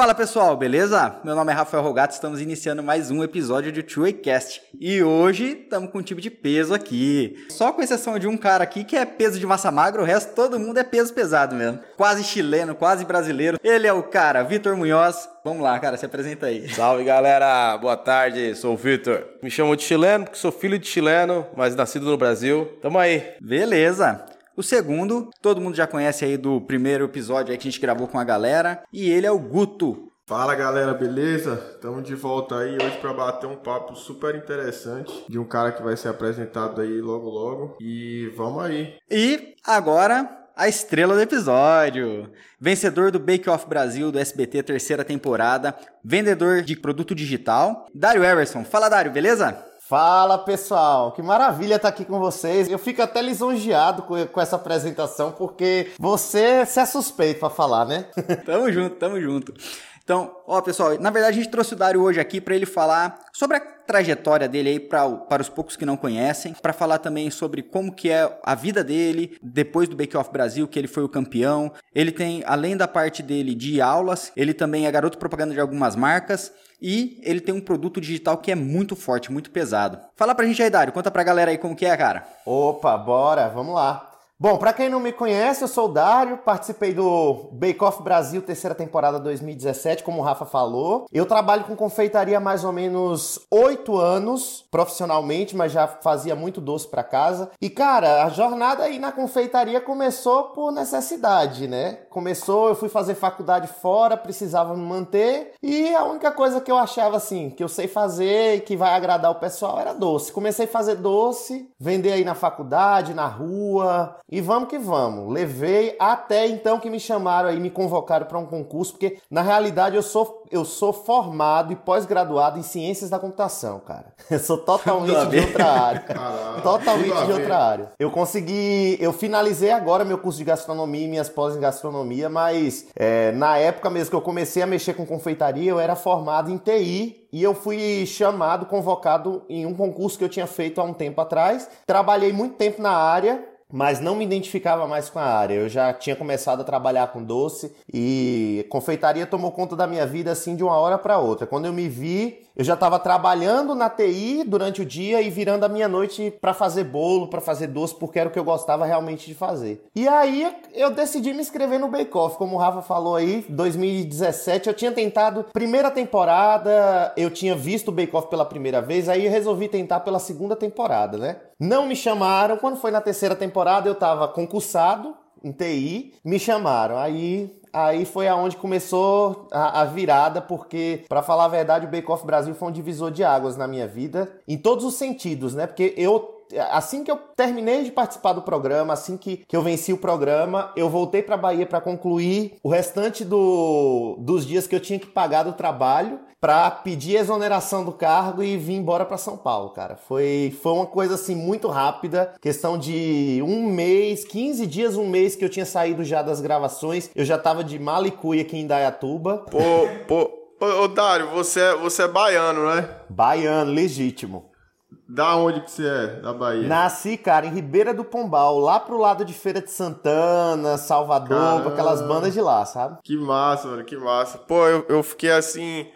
Fala pessoal, beleza? Meu nome é Rafael Rogato, estamos iniciando mais um episódio de Two Cast e hoje estamos com um time de peso aqui. Só com exceção de um cara aqui que é peso de massa magra, o resto todo mundo é peso pesado mesmo. Quase chileno, quase brasileiro. Ele é o cara, Vitor Munhoz. Vamos lá, cara, se apresenta aí. Salve galera, boa tarde, sou o Vitor. Me chamo de chileno porque sou filho de chileno, mas nascido no Brasil. Tamo aí. Beleza. O segundo, todo mundo já conhece aí do primeiro episódio aí que a gente gravou com a galera, e ele é o Guto. Fala galera, beleza? Estamos de volta aí hoje para bater um papo super interessante de um cara que vai ser apresentado aí logo logo. E vamos aí. E agora a estrela do episódio. Vencedor do Bake Off Brasil do SBT terceira temporada, vendedor de produto digital, Dário Everson. Fala Dário, beleza? Fala pessoal, que maravilha estar aqui com vocês. Eu fico até lisonjeado com, essa apresentação, porque você, você é suspeito para falar, né? tamo junto, tamo junto. Então, ó pessoal, na verdade a gente trouxe o Dário hoje aqui para ele falar sobre a trajetória dele aí pra, para os poucos que não conhecem, para falar também sobre como que é a vida dele depois do Bake Off Brasil, que ele foi o campeão. Ele tem, além da parte dele de aulas, ele também é garoto propaganda de algumas marcas e ele tem um produto digital que é muito forte, muito pesado. Fala pra gente aí, Dário, conta pra galera aí como que é, cara. Opa, bora, vamos lá. Bom, para quem não me conhece, eu sou o Dário, participei do Bake Off Brasil, terceira temporada 2017, como o Rafa falou. Eu trabalho com confeitaria há mais ou menos oito anos, profissionalmente, mas já fazia muito doce para casa. E, cara, a jornada aí na confeitaria começou por necessidade, né? Começou, eu fui fazer faculdade fora, precisava me manter, e a única coisa que eu achava assim, que eu sei fazer e que vai agradar o pessoal era doce. Comecei a fazer doce, vender aí na faculdade, na rua, e vamos que vamos. Levei até então que me chamaram aí, me convocaram para um concurso, porque na realidade eu sou, eu sou formado e pós-graduado em ciências da computação, cara. Eu sou totalmente de outra área. Caramba, totalmente de outra área. Eu consegui, eu finalizei agora meu curso de gastronomia e minhas pós em gastronomia, mas é, na época mesmo que eu comecei a mexer com confeitaria, eu era formado em TI e eu fui chamado, convocado em um concurso que eu tinha feito há um tempo atrás. Trabalhei muito tempo na área, mas não me identificava mais com a área. Eu já tinha começado a trabalhar com doce e confeitaria tomou conta da minha vida assim de uma hora para outra. Quando eu me vi, eu já estava trabalhando na TI durante o dia e virando a minha noite para fazer bolo, para fazer doce, porque era o que eu gostava realmente de fazer. E aí eu decidi me inscrever no Bake Off, como o Rafa falou aí, 2017 eu tinha tentado primeira temporada, eu tinha visto o Bake Off pela primeira vez, aí resolvi tentar pela segunda temporada, né? Não me chamaram, quando foi na terceira temporada eu estava concursado em TI, me chamaram. Aí aí foi aonde começou a, a virada, porque, para falar a verdade, o Bake Off Brasil foi um divisor de águas na minha vida, em todos os sentidos, né? Porque eu assim que eu terminei de participar do programa, assim que, que eu venci o programa, eu voltei para Bahia para concluir o restante do, dos dias que eu tinha que pagar do trabalho para pedir exoneração do cargo e vir embora para São Paulo, cara. Foi, foi uma coisa assim muito rápida, questão de um mês, 15 dias, um mês que eu tinha saído já das gravações, eu já tava de Malicuia aqui em Dayatuba. Pô, pô, ô Dário, você é, você é baiano, né? Baiano, legítimo. Da onde que você é, da Bahia? Nasci, cara, em Ribeira do Pombal, lá pro lado de Feira de Santana, Salvador, Caramba. aquelas bandas de lá, sabe? Que massa, mano, que massa. Pô, eu, eu fiquei assim.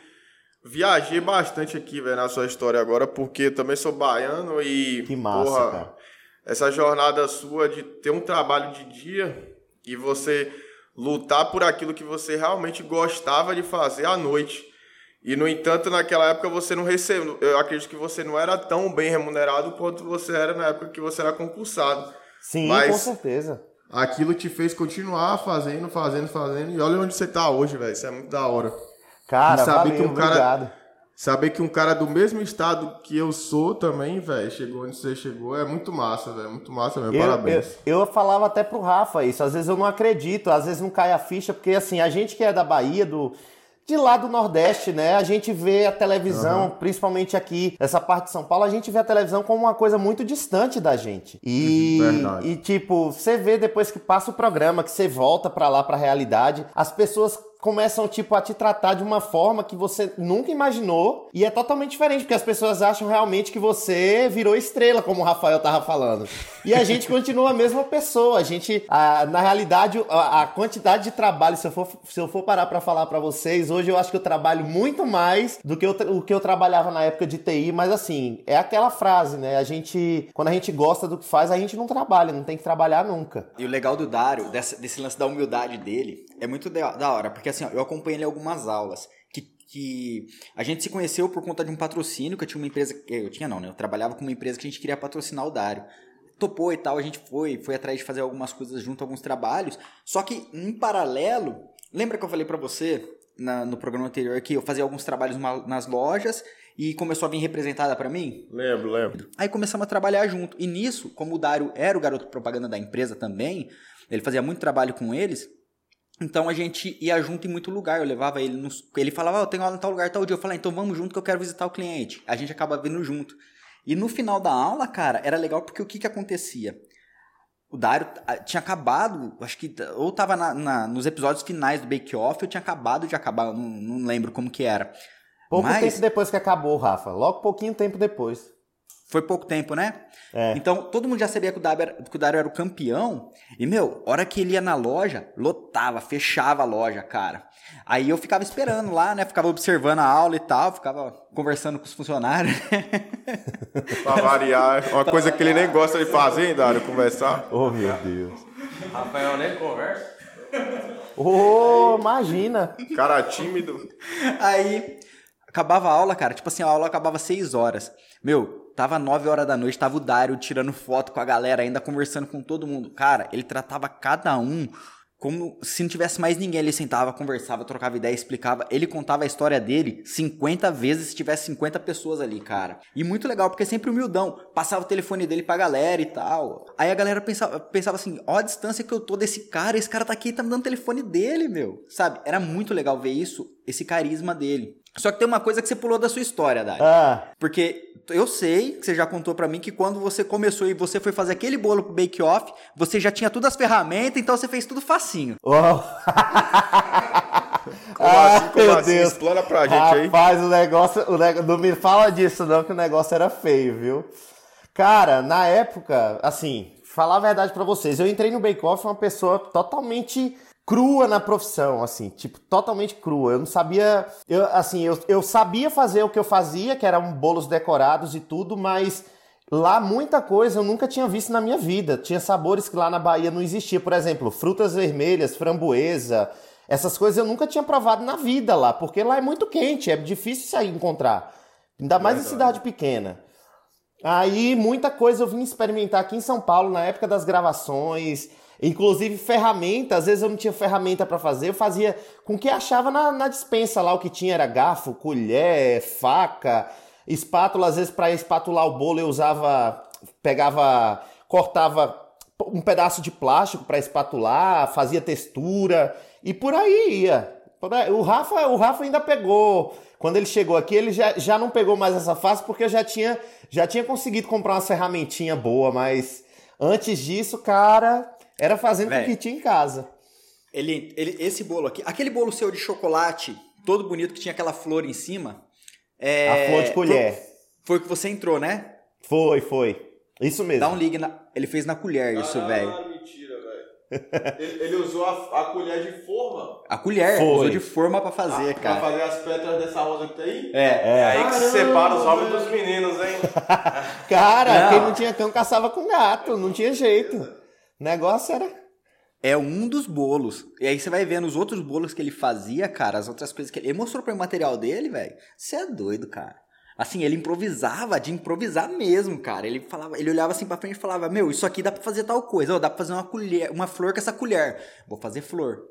Viajei bastante aqui, velho, na sua história agora, porque também sou baiano e. Que massa, porra, cara. Essa jornada sua de ter um trabalho de dia e você lutar por aquilo que você realmente gostava de fazer à noite. E, no entanto, naquela época você não recebeu. Eu acredito que você não era tão bem remunerado quanto você era na época que você era concursado. Sim, Mas com certeza. Aquilo te fez continuar fazendo, fazendo, fazendo. E olha onde você tá hoje, velho. Isso é muito da hora. Cara, e saber valeu, que um cara, obrigado. Saber que um cara do mesmo estado que eu sou também, velho, chegou onde você chegou, é muito massa, velho. Muito massa mesmo. Parabéns. Eu, eu falava até pro Rafa isso. Às vezes eu não acredito, às vezes não cai a ficha, porque assim, a gente que é da Bahia, do de lá do Nordeste, né? A gente vê a televisão, uhum. principalmente aqui, essa parte de São Paulo, a gente vê a televisão como uma coisa muito distante da gente. E, e tipo, você vê depois que passa o programa, que você volta para lá, para a realidade, as pessoas começam, tipo, a te tratar de uma forma que você nunca imaginou e é totalmente diferente, porque as pessoas acham realmente que você virou estrela, como o Rafael tava falando. E a gente continua a mesma pessoa. A gente, a, na realidade, a, a, quantidade de trabalho, se eu for, se eu for parar para falar para vocês, hoje eu acho que eu trabalho muito mais do que eu, o que eu trabalhava na época de TI, mas assim, é aquela frase, né? A gente, quando a gente gosta do que faz, a gente não trabalha, não tem que trabalhar nunca. E o legal do Dário, desse, desse lance da humildade dele, é muito da hora, porque assim, ó, eu acompanhei ele algumas aulas. Que, que a gente se conheceu por conta de um patrocínio, que eu tinha uma empresa. Eu tinha não, né? Eu trabalhava com uma empresa que a gente queria patrocinar o Dário. Topou e tal, a gente foi, foi atrás de fazer algumas coisas junto, alguns trabalhos. Só que, em paralelo, lembra que eu falei para você na, no programa anterior que eu fazia alguns trabalhos nas lojas e começou a vir representada para mim? Lembro, lembro. Aí começamos a trabalhar junto. E nisso, como o Dário era o garoto propaganda da empresa também, ele fazia muito trabalho com eles, então a gente ia junto em muito lugar. Eu levava ele nos. Ele falava, oh, eu tenho aula em tal lugar, tal dia. Eu falei, então vamos junto que eu quero visitar o cliente. A gente acaba vindo junto. E no final da aula, cara, era legal porque o que, que acontecia? O Dário tinha acabado, acho que. Ou tava na, na, nos episódios finais do Bake Off, eu tinha acabado de acabar, não, não lembro como que era. Pouco Mas... tempo depois que acabou, Rafa. Logo pouquinho tempo depois. Foi pouco tempo, né? É. Então, todo mundo já sabia que o, Dário, que o Dário era o campeão. E, meu, hora que ele ia na loja, lotava, fechava a loja, cara. Aí eu ficava esperando lá, né? Ficava observando a aula e tal, ficava conversando com os funcionários. pra variar. Uma pra coisa variar. que ele nem gosta de fazer, hein, Dário? Conversar. Oh, meu Deus. Rafael nem conversa. Ô, oh, imagina. Cara tímido. Aí, acabava a aula, cara. Tipo assim, a aula acabava seis horas. Meu, Tava 9 horas da noite, tava o Dário tirando foto com a galera, ainda conversando com todo mundo. Cara, ele tratava cada um como se não tivesse mais ninguém. Ele sentava, conversava, trocava ideia, explicava. Ele contava a história dele 50 vezes se tivesse 50 pessoas ali, cara. E muito legal, porque é sempre humildão. Passava o telefone dele pra galera e tal. Aí a galera pensava, pensava assim: ó, a distância que eu tô desse cara, esse cara tá aqui e tá me dando o telefone dele, meu. Sabe? Era muito legal ver isso, esse carisma dele. Só que tem uma coisa que você pulou da sua história, Dani. Ah. Porque eu sei que você já contou para mim que quando você começou e você foi fazer aquele bolo pro Bake Off, você já tinha todas as ferramentas, então você fez tudo facinho. Oh. como ah, assim, como meu assim? Deus. Explana pra gente Rapaz, aí. Rapaz, o negócio, o negócio. Não me fala disso, não, que o negócio era feio, viu? Cara, na época, assim, falar a verdade para vocês, eu entrei no Bake Off uma pessoa totalmente crua na profissão, assim, tipo, totalmente crua. Eu não sabia, eu, assim, eu, eu sabia fazer o que eu fazia, que eram bolos decorados e tudo, mas lá muita coisa eu nunca tinha visto na minha vida. Tinha sabores que lá na Bahia não existia, por exemplo, frutas vermelhas, framboesa, essas coisas eu nunca tinha provado na vida lá, porque lá é muito quente, é difícil sair encontrar. Ainda mais em cidade pequena. Aí muita coisa eu vim experimentar aqui em São Paulo na época das gravações. Inclusive ferramenta, às vezes eu não tinha ferramenta para fazer, eu fazia com o que achava na, na dispensa lá, o que tinha era garfo, colher, faca, espátula, às vezes para espatular o bolo eu usava, pegava, cortava um pedaço de plástico para espatular, fazia textura e por aí ia. O Rafa, o Rafa ainda pegou. Quando ele chegou aqui, ele já, já não pegou mais essa fase porque eu já tinha, já tinha conseguido comprar uma ferramentinha boa, mas antes disso, cara, era fazendo Véio, o que tinha em casa. Ele, ele, esse bolo aqui, aquele bolo seu de chocolate, todo bonito, que tinha aquela flor em cima. É, a flor de colher. Foi, foi que você entrou, né? Foi, foi. Isso mesmo. Dá um ligue na. Ele fez na colher, isso, velho. mentira, velho. ele, ele, usou a, a, colher de forma. A colher, foi. usou de forma pra fazer, a, cara. Pra fazer as pétalas dessa rosa que tá aí? É. É, é aí que se separa os homens dos meninos, hein? cara, não. quem não tinha cão caçava com gato, não tinha jeito. O negócio era. É um dos bolos. E aí você vai vendo os outros bolos que ele fazia, cara, as outras coisas que ele. Ele mostrou para o material dele, velho. Você é doido, cara. Assim, ele improvisava, de improvisar mesmo, cara. Ele falava, ele olhava assim pra frente e falava: Meu, isso aqui dá pra fazer tal coisa, oh, dá pra fazer uma colher, uma flor com essa colher. Vou fazer flor.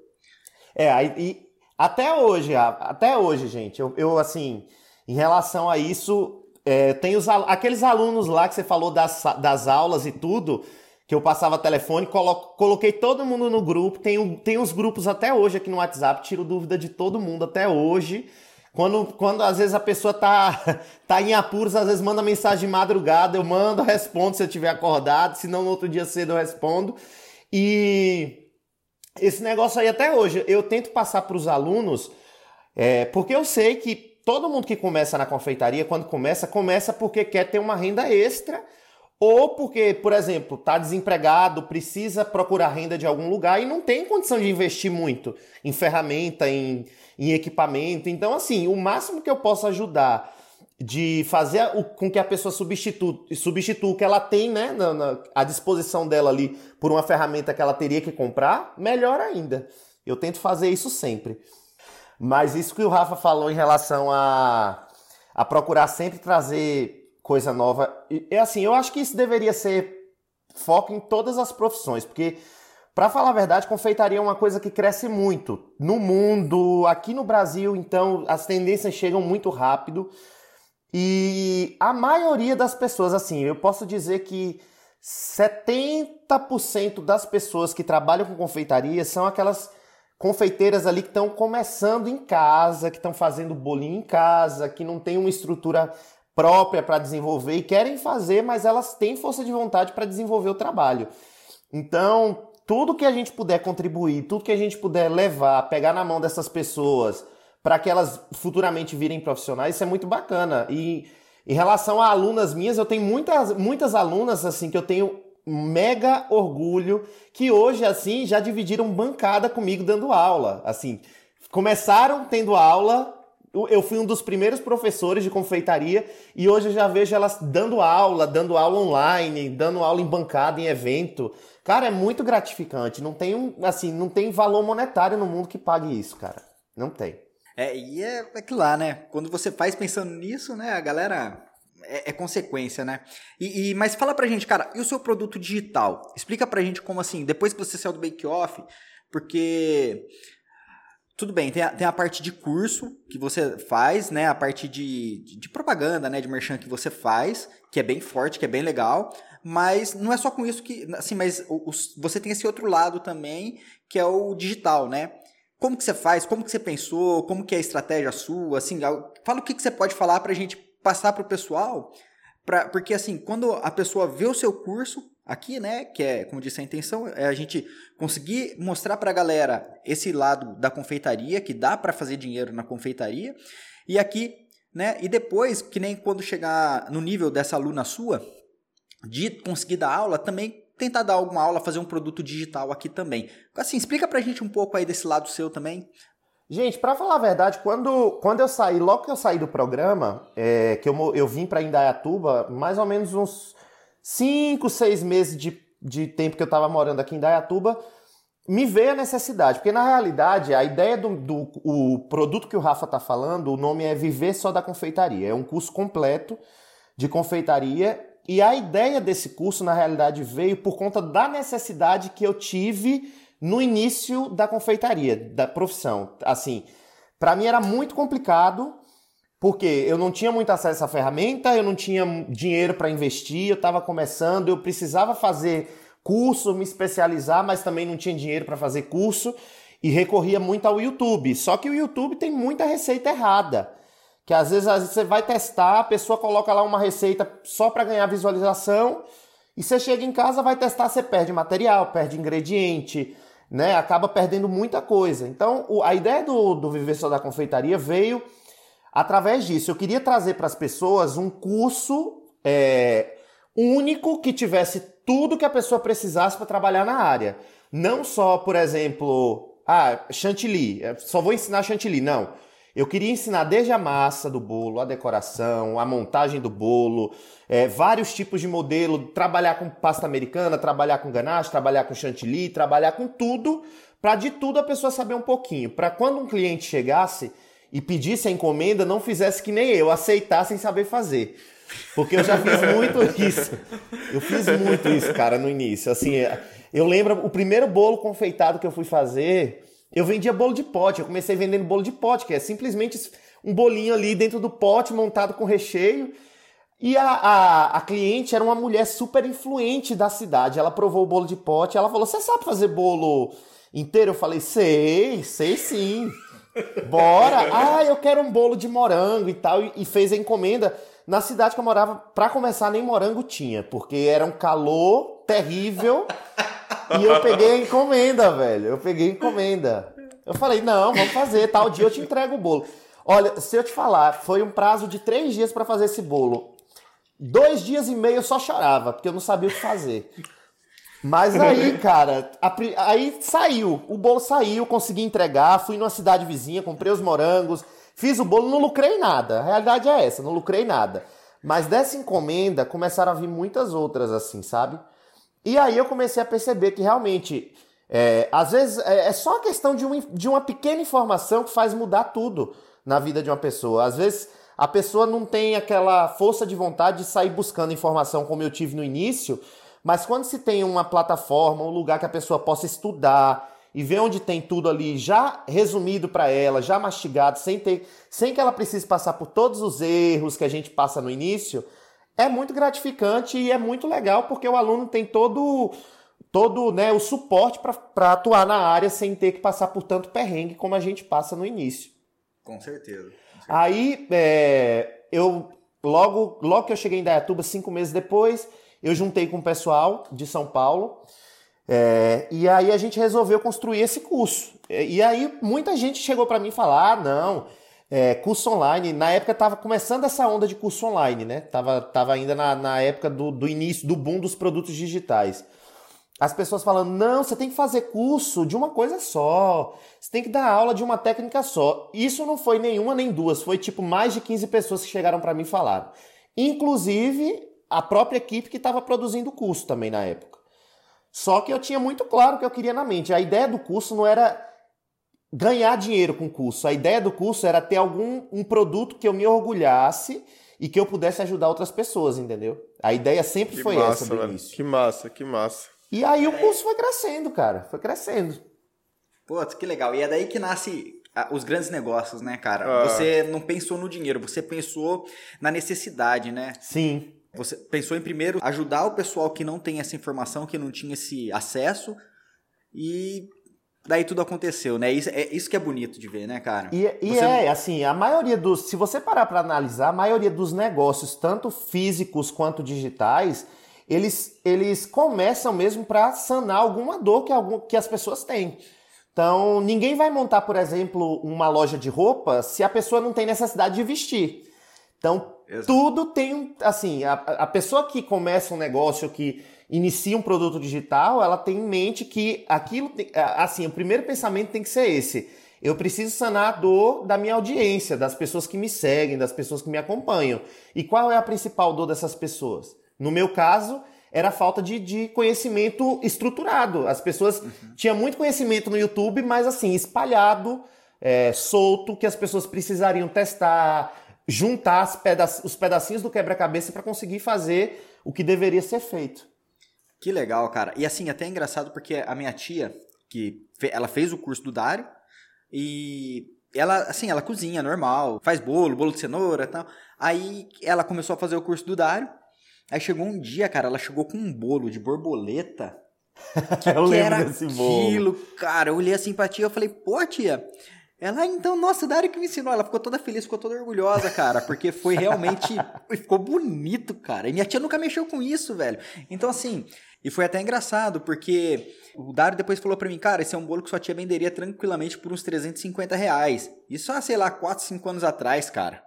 É, aí e até hoje, até hoje, gente, eu, eu assim, em relação a isso, é, tem os, aqueles alunos lá que você falou das, das aulas e tudo que eu passava telefone, colo coloquei todo mundo no grupo, tem, tem os grupos até hoje aqui no WhatsApp, tiro dúvida de todo mundo até hoje. Quando, quando às vezes a pessoa tá, tá em apuros, às vezes manda mensagem de madrugada, eu mando, respondo se eu tiver acordado, se não no outro dia cedo eu respondo. E esse negócio aí até hoje, eu tento passar para os alunos, é, porque eu sei que todo mundo que começa na confeitaria, quando começa, começa porque quer ter uma renda extra ou porque, por exemplo, está desempregado, precisa procurar renda de algum lugar e não tem condição de investir muito em ferramenta, em, em equipamento. Então, assim, o máximo que eu posso ajudar de fazer o, com que a pessoa substitua, substitua o que ela tem né, na, na, à disposição dela ali por uma ferramenta que ela teria que comprar, melhor ainda. Eu tento fazer isso sempre. Mas isso que o Rafa falou em relação a, a procurar sempre trazer coisa nova. É assim, eu acho que isso deveria ser foco em todas as profissões, porque para falar a verdade, confeitaria é uma coisa que cresce muito no mundo, aqui no Brasil, então as tendências chegam muito rápido. E a maioria das pessoas, assim, eu posso dizer que 70% das pessoas que trabalham com confeitaria são aquelas confeiteiras ali que estão começando em casa, que estão fazendo bolinho em casa, que não tem uma estrutura própria para desenvolver e querem fazer, mas elas têm força de vontade para desenvolver o trabalho. Então, tudo que a gente puder contribuir, tudo que a gente puder levar, pegar na mão dessas pessoas para que elas futuramente virem profissionais, isso é muito bacana. E em relação a alunas minhas, eu tenho muitas, muitas alunas assim que eu tenho mega orgulho que hoje assim já dividiram bancada comigo dando aula. Assim, começaram tendo aula eu fui um dos primeiros professores de confeitaria e hoje eu já vejo elas dando aula, dando aula online, dando aula em bancada, em evento. Cara, é muito gratificante. Não tem um, assim, não tem valor monetário no mundo que pague isso, cara. Não tem. É, e é, é que lá, né? Quando você faz pensando nisso, né, a galera é, é, consequência, né? E, e, mas fala pra gente, cara, e o seu produto digital? Explica pra gente como assim, depois que você saiu do Bake Off, porque tudo bem, tem a, tem a parte de curso que você faz, né? A parte de, de, de propaganda, né? De merchan que você faz, que é bem forte, que é bem legal. Mas não é só com isso que. Assim, mas os, você tem esse outro lado também, que é o digital, né? Como que você faz? Como que você pensou? Como que é a estratégia sua? Assim, fala o que, que você pode falar pra gente passar pro pessoal. Pra, porque assim, quando a pessoa vê o seu curso, aqui, né, que é, como disse a intenção, é a gente conseguir mostrar para a galera esse lado da confeitaria, que dá para fazer dinheiro na confeitaria, e aqui, né, e depois, que nem quando chegar no nível dessa aluna sua, de conseguir dar aula, também tentar dar alguma aula, fazer um produto digital aqui também. Assim, explica pra gente um pouco aí desse lado seu também. Gente, para falar a verdade, quando, quando eu saí, logo que eu saí do programa, é, que eu, eu vim para Indaiatuba, mais ou menos uns cinco, seis meses de, de tempo que eu estava morando aqui em Dayatuba, me veio a necessidade, porque na realidade a ideia do, do o produto que o Rafa está falando, o nome é Viver Só da Confeitaria. É um curso completo de confeitaria e a ideia desse curso na realidade veio por conta da necessidade que eu tive no início da confeitaria, da profissão. Assim, para mim era muito complicado porque eu não tinha muito acesso à ferramenta, eu não tinha dinheiro para investir, eu estava começando, eu precisava fazer curso, me especializar, mas também não tinha dinheiro para fazer curso e recorria muito ao YouTube. Só que o YouTube tem muita receita errada. Que às vezes, às vezes você vai testar, a pessoa coloca lá uma receita só para ganhar visualização, e você chega em casa, vai testar, você perde material, perde ingrediente, né? Acaba perdendo muita coisa. Então, a ideia do, do Viver Só da Confeitaria veio Através disso, eu queria trazer para as pessoas um curso é, único que tivesse tudo que a pessoa precisasse para trabalhar na área. Não só, por exemplo, ah, chantilly, é, só vou ensinar chantilly. Não. Eu queria ensinar desde a massa do bolo, a decoração, a montagem do bolo, é, vários tipos de modelo, trabalhar com pasta americana, trabalhar com ganache, trabalhar com chantilly, trabalhar com tudo, para de tudo a pessoa saber um pouquinho. Para quando um cliente chegasse, e pedisse a encomenda, não fizesse que nem eu, aceitar sem saber fazer. Porque eu já fiz muito isso. Eu fiz muito isso, cara, no início. Assim, eu lembro o primeiro bolo confeitado que eu fui fazer, eu vendia bolo de pote. Eu comecei vendendo bolo de pote, que é simplesmente um bolinho ali dentro do pote montado com recheio. E a, a, a, cliente era uma mulher super influente da cidade. Ela provou o bolo de pote. Ela falou: Você sabe fazer bolo inteiro? Eu falei: Sei, sei sim. Bora! Ah, eu quero um bolo de morango e tal. E fez a encomenda. Na cidade que eu morava, para começar, nem morango tinha, porque era um calor terrível. e eu peguei a encomenda, velho. Eu peguei a encomenda. Eu falei, não, vamos fazer, tal dia eu te entrego o bolo. Olha, se eu te falar, foi um prazo de três dias para fazer esse bolo. Dois dias e meio eu só chorava, porque eu não sabia o que fazer. Mas aí, cara, a, aí saiu. O bolo saiu, consegui entregar, fui numa cidade vizinha, comprei os morangos, fiz o bolo, não lucrei nada. A realidade é essa, não lucrei nada. Mas dessa encomenda começaram a vir muitas outras assim, sabe? E aí eu comecei a perceber que realmente, é, às vezes, é, é só a questão de, um, de uma pequena informação que faz mudar tudo na vida de uma pessoa. Às vezes a pessoa não tem aquela força de vontade de sair buscando informação como eu tive no início, mas quando se tem uma plataforma, um lugar que a pessoa possa estudar e ver onde tem tudo ali já resumido para ela, já mastigado, sem ter, sem que ela precise passar por todos os erros que a gente passa no início, é muito gratificante e é muito legal porque o aluno tem todo todo né, o suporte para atuar na área sem ter que passar por tanto perrengue como a gente passa no início. Com certeza. Com certeza. Aí é, eu logo logo que eu cheguei em Dayatuba, cinco meses depois, eu juntei com o pessoal de São Paulo é, e aí a gente resolveu construir esse curso. E aí muita gente chegou para mim falar, ah, não, é, curso online. Na época estava começando essa onda de curso online, né? Tava, tava ainda na, na época do, do início, do boom dos produtos digitais. As pessoas falando, não, você tem que fazer curso de uma coisa só. Você tem que dar aula de uma técnica só. Isso não foi nenhuma nem duas, foi tipo mais de 15 pessoas que chegaram para mim e falaram. Inclusive a própria equipe que estava produzindo o curso também na época. Só que eu tinha muito claro o que eu queria na mente. A ideia do curso não era ganhar dinheiro com o curso. A ideia do curso era ter algum um produto que eu me orgulhasse e que eu pudesse ajudar outras pessoas, entendeu? A ideia sempre que foi massa, essa do início. Que massa, que massa. E aí o curso foi crescendo, cara. Foi crescendo. Pô, que legal. E é daí que nasce os grandes negócios, né, cara? Ah. Você não pensou no dinheiro, você pensou na necessidade, né? Sim. Você pensou em primeiro ajudar o pessoal que não tem essa informação, que não tinha esse acesso, e daí tudo aconteceu, né? Isso, é isso que é bonito de ver, né, cara? E, e é, assim, a maioria dos. Se você parar para analisar, a maioria dos negócios, tanto físicos quanto digitais, eles, eles começam mesmo para sanar alguma dor que, algum, que as pessoas têm. Então, ninguém vai montar, por exemplo, uma loja de roupa se a pessoa não tem necessidade de vestir. Então, Exato. Tudo tem, assim, a, a pessoa que começa um negócio, que inicia um produto digital, ela tem em mente que aquilo, tem, assim, o primeiro pensamento tem que ser esse. Eu preciso sanar a dor da minha audiência, das pessoas que me seguem, das pessoas que me acompanham. E qual é a principal dor dessas pessoas? No meu caso, era a falta de, de conhecimento estruturado. As pessoas uhum. tinham muito conhecimento no YouTube, mas assim, espalhado, é, solto, que as pessoas precisariam testar, juntar peda os pedacinhos do quebra-cabeça para conseguir fazer o que deveria ser feito. Que legal, cara. E assim, até é engraçado porque a minha tia, que ela fez o curso do Dário, e ela, assim, ela cozinha normal, faz bolo, bolo de cenoura e tal. Aí ela começou a fazer o curso do Dário. Aí chegou um dia, cara, ela chegou com um bolo de borboleta. Que, eu que lembro era desse bolo. Aquilo, cara, eu olhei a simpatia, eu falei, pô, tia, ela, então, nossa, Dari que me ensinou. Ela ficou toda feliz, ficou toda orgulhosa, cara, porque foi realmente. ficou bonito, cara. E minha tia nunca mexeu com isso, velho. Então, assim, e foi até engraçado, porque o Dário depois falou para mim, cara, esse é um bolo que sua tia venderia tranquilamente por uns 350 reais. Isso há, sei lá, 4, 5 anos atrás, cara.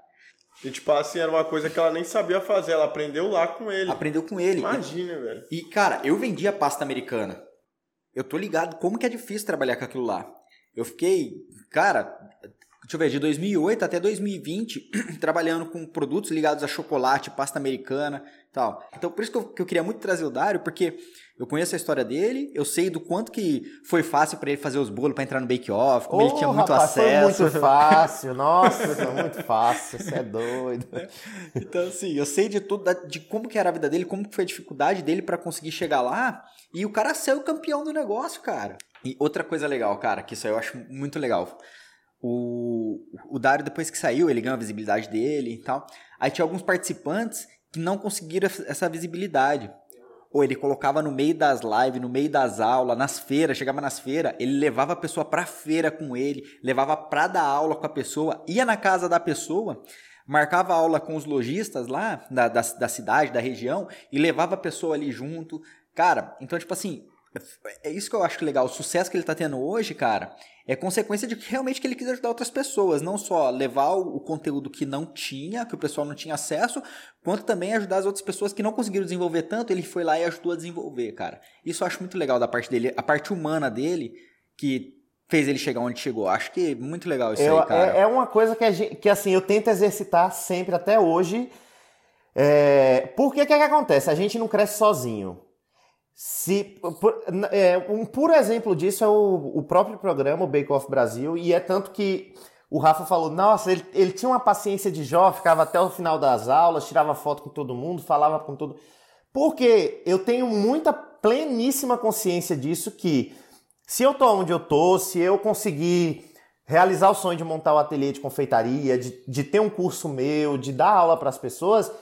E tipo assim, era uma coisa que ela nem sabia fazer, ela aprendeu lá com ele. Aprendeu com ele. Imagina, velho. E, cara, eu vendia pasta americana. Eu tô ligado como que é difícil trabalhar com aquilo lá. Eu fiquei, cara, deixa eu ver, de 2008 até 2020, trabalhando com produtos ligados a chocolate, pasta americana tal. Então, por isso que eu, que eu queria muito trazer o Dário, porque eu conheço a história dele, eu sei do quanto que foi fácil para ele fazer os bolos para entrar no Bake Off, como oh, ele tinha muito rapaz, acesso. Foi muito fácil, nossa, foi muito fácil, você é doido. Então, assim, eu sei de tudo, de como que era a vida dele, como que foi a dificuldade dele para conseguir chegar lá, e o cara saiu campeão do negócio, cara. E outra coisa legal, cara, que isso aí eu acho muito legal. O, o Dário, depois que saiu, ele ganhou a visibilidade dele e tal. Aí tinha alguns participantes que não conseguiram essa visibilidade. Ou ele colocava no meio das lives, no meio das aulas, nas feiras, chegava nas feiras, ele levava a pessoa pra feira com ele, levava pra dar aula com a pessoa, ia na casa da pessoa, marcava aula com os lojistas lá da, da, da cidade, da região, e levava a pessoa ali junto. Cara, então, tipo assim, é isso que eu acho legal. O sucesso que ele tá tendo hoje, cara, é consequência de que realmente que ele quis ajudar outras pessoas. Não só levar o, conteúdo que não tinha, que o pessoal não tinha acesso, quanto também ajudar as outras pessoas que não conseguiram desenvolver tanto, ele foi lá e ajudou a desenvolver, cara. Isso eu acho muito legal da parte dele. A parte humana dele, que fez ele chegar onde chegou. Acho que muito legal isso eu, aí, cara. É, é uma coisa que, gente, que, assim, eu tento exercitar sempre até hoje. É, porque o que, é que acontece? A gente não cresce sozinho. Se, por, é, um puro exemplo disso é o, o próprio programa, o Bake Off Brasil, e é tanto que o Rafa falou, nossa, ele, ele tinha uma paciência de Jó, ficava até o final das aulas, tirava foto com todo mundo, falava com todo... Porque eu tenho muita pleníssima consciência disso que se eu tô onde eu tô, se eu conseguir realizar o sonho de montar o um ateliê de confeitaria, de, de ter um curso meu, de dar aula para as pessoas,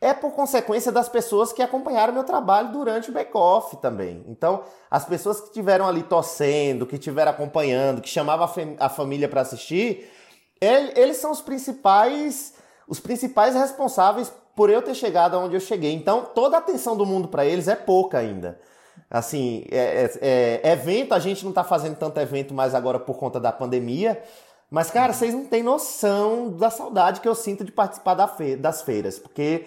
é por consequência das pessoas que acompanharam meu trabalho durante o bake-off também. Então, as pessoas que estiveram ali torcendo, que estiveram acompanhando, que chamavam a, família para assistir, ele, eles são os principais, os principais responsáveis por eu ter chegado aonde eu cheguei. Então, toda a atenção do mundo para eles é pouca ainda. Assim, é, é, é, evento, a gente não está fazendo tanto evento mais agora por conta da pandemia, mas, cara, vocês não têm noção da saudade que eu sinto de participar da das feiras, porque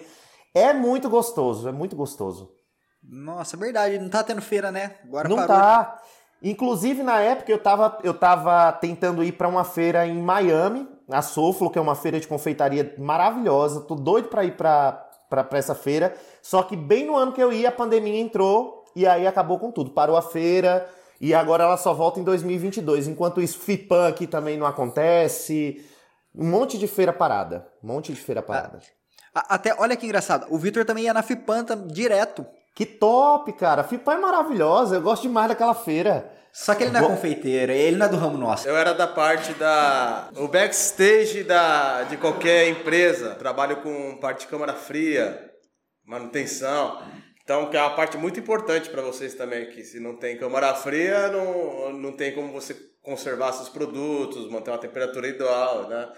é muito gostoso, é muito gostoso. Nossa, verdade, não tá tendo feira, né? Agora não parou. tá. Inclusive, na época, eu tava, eu tava tentando ir para uma feira em Miami, a Soflo, que é uma feira de confeitaria maravilhosa. Tô doido para ir para essa feira. Só que bem no ano que eu ia, a pandemia entrou e aí acabou com tudo. Parou a feira e agora ela só volta em 2022. Enquanto isso, FIPAM aqui também não acontece. Um monte de feira parada. Um monte de feira parada. Ah. Até, olha que engraçado, o Victor também ia na Fipanta direto. Que top, cara. A Fipan é maravilhosa, eu gosto demais daquela feira. Só que ele não é confeiteiro, ele não é do ramo nosso. Eu era da parte da. O backstage da, de qualquer empresa. Trabalho com parte de câmara fria, manutenção. Então, que é uma parte muito importante para vocês também, que se não tem câmara fria, não, não tem como você conservar seus produtos, manter uma temperatura ideal, né?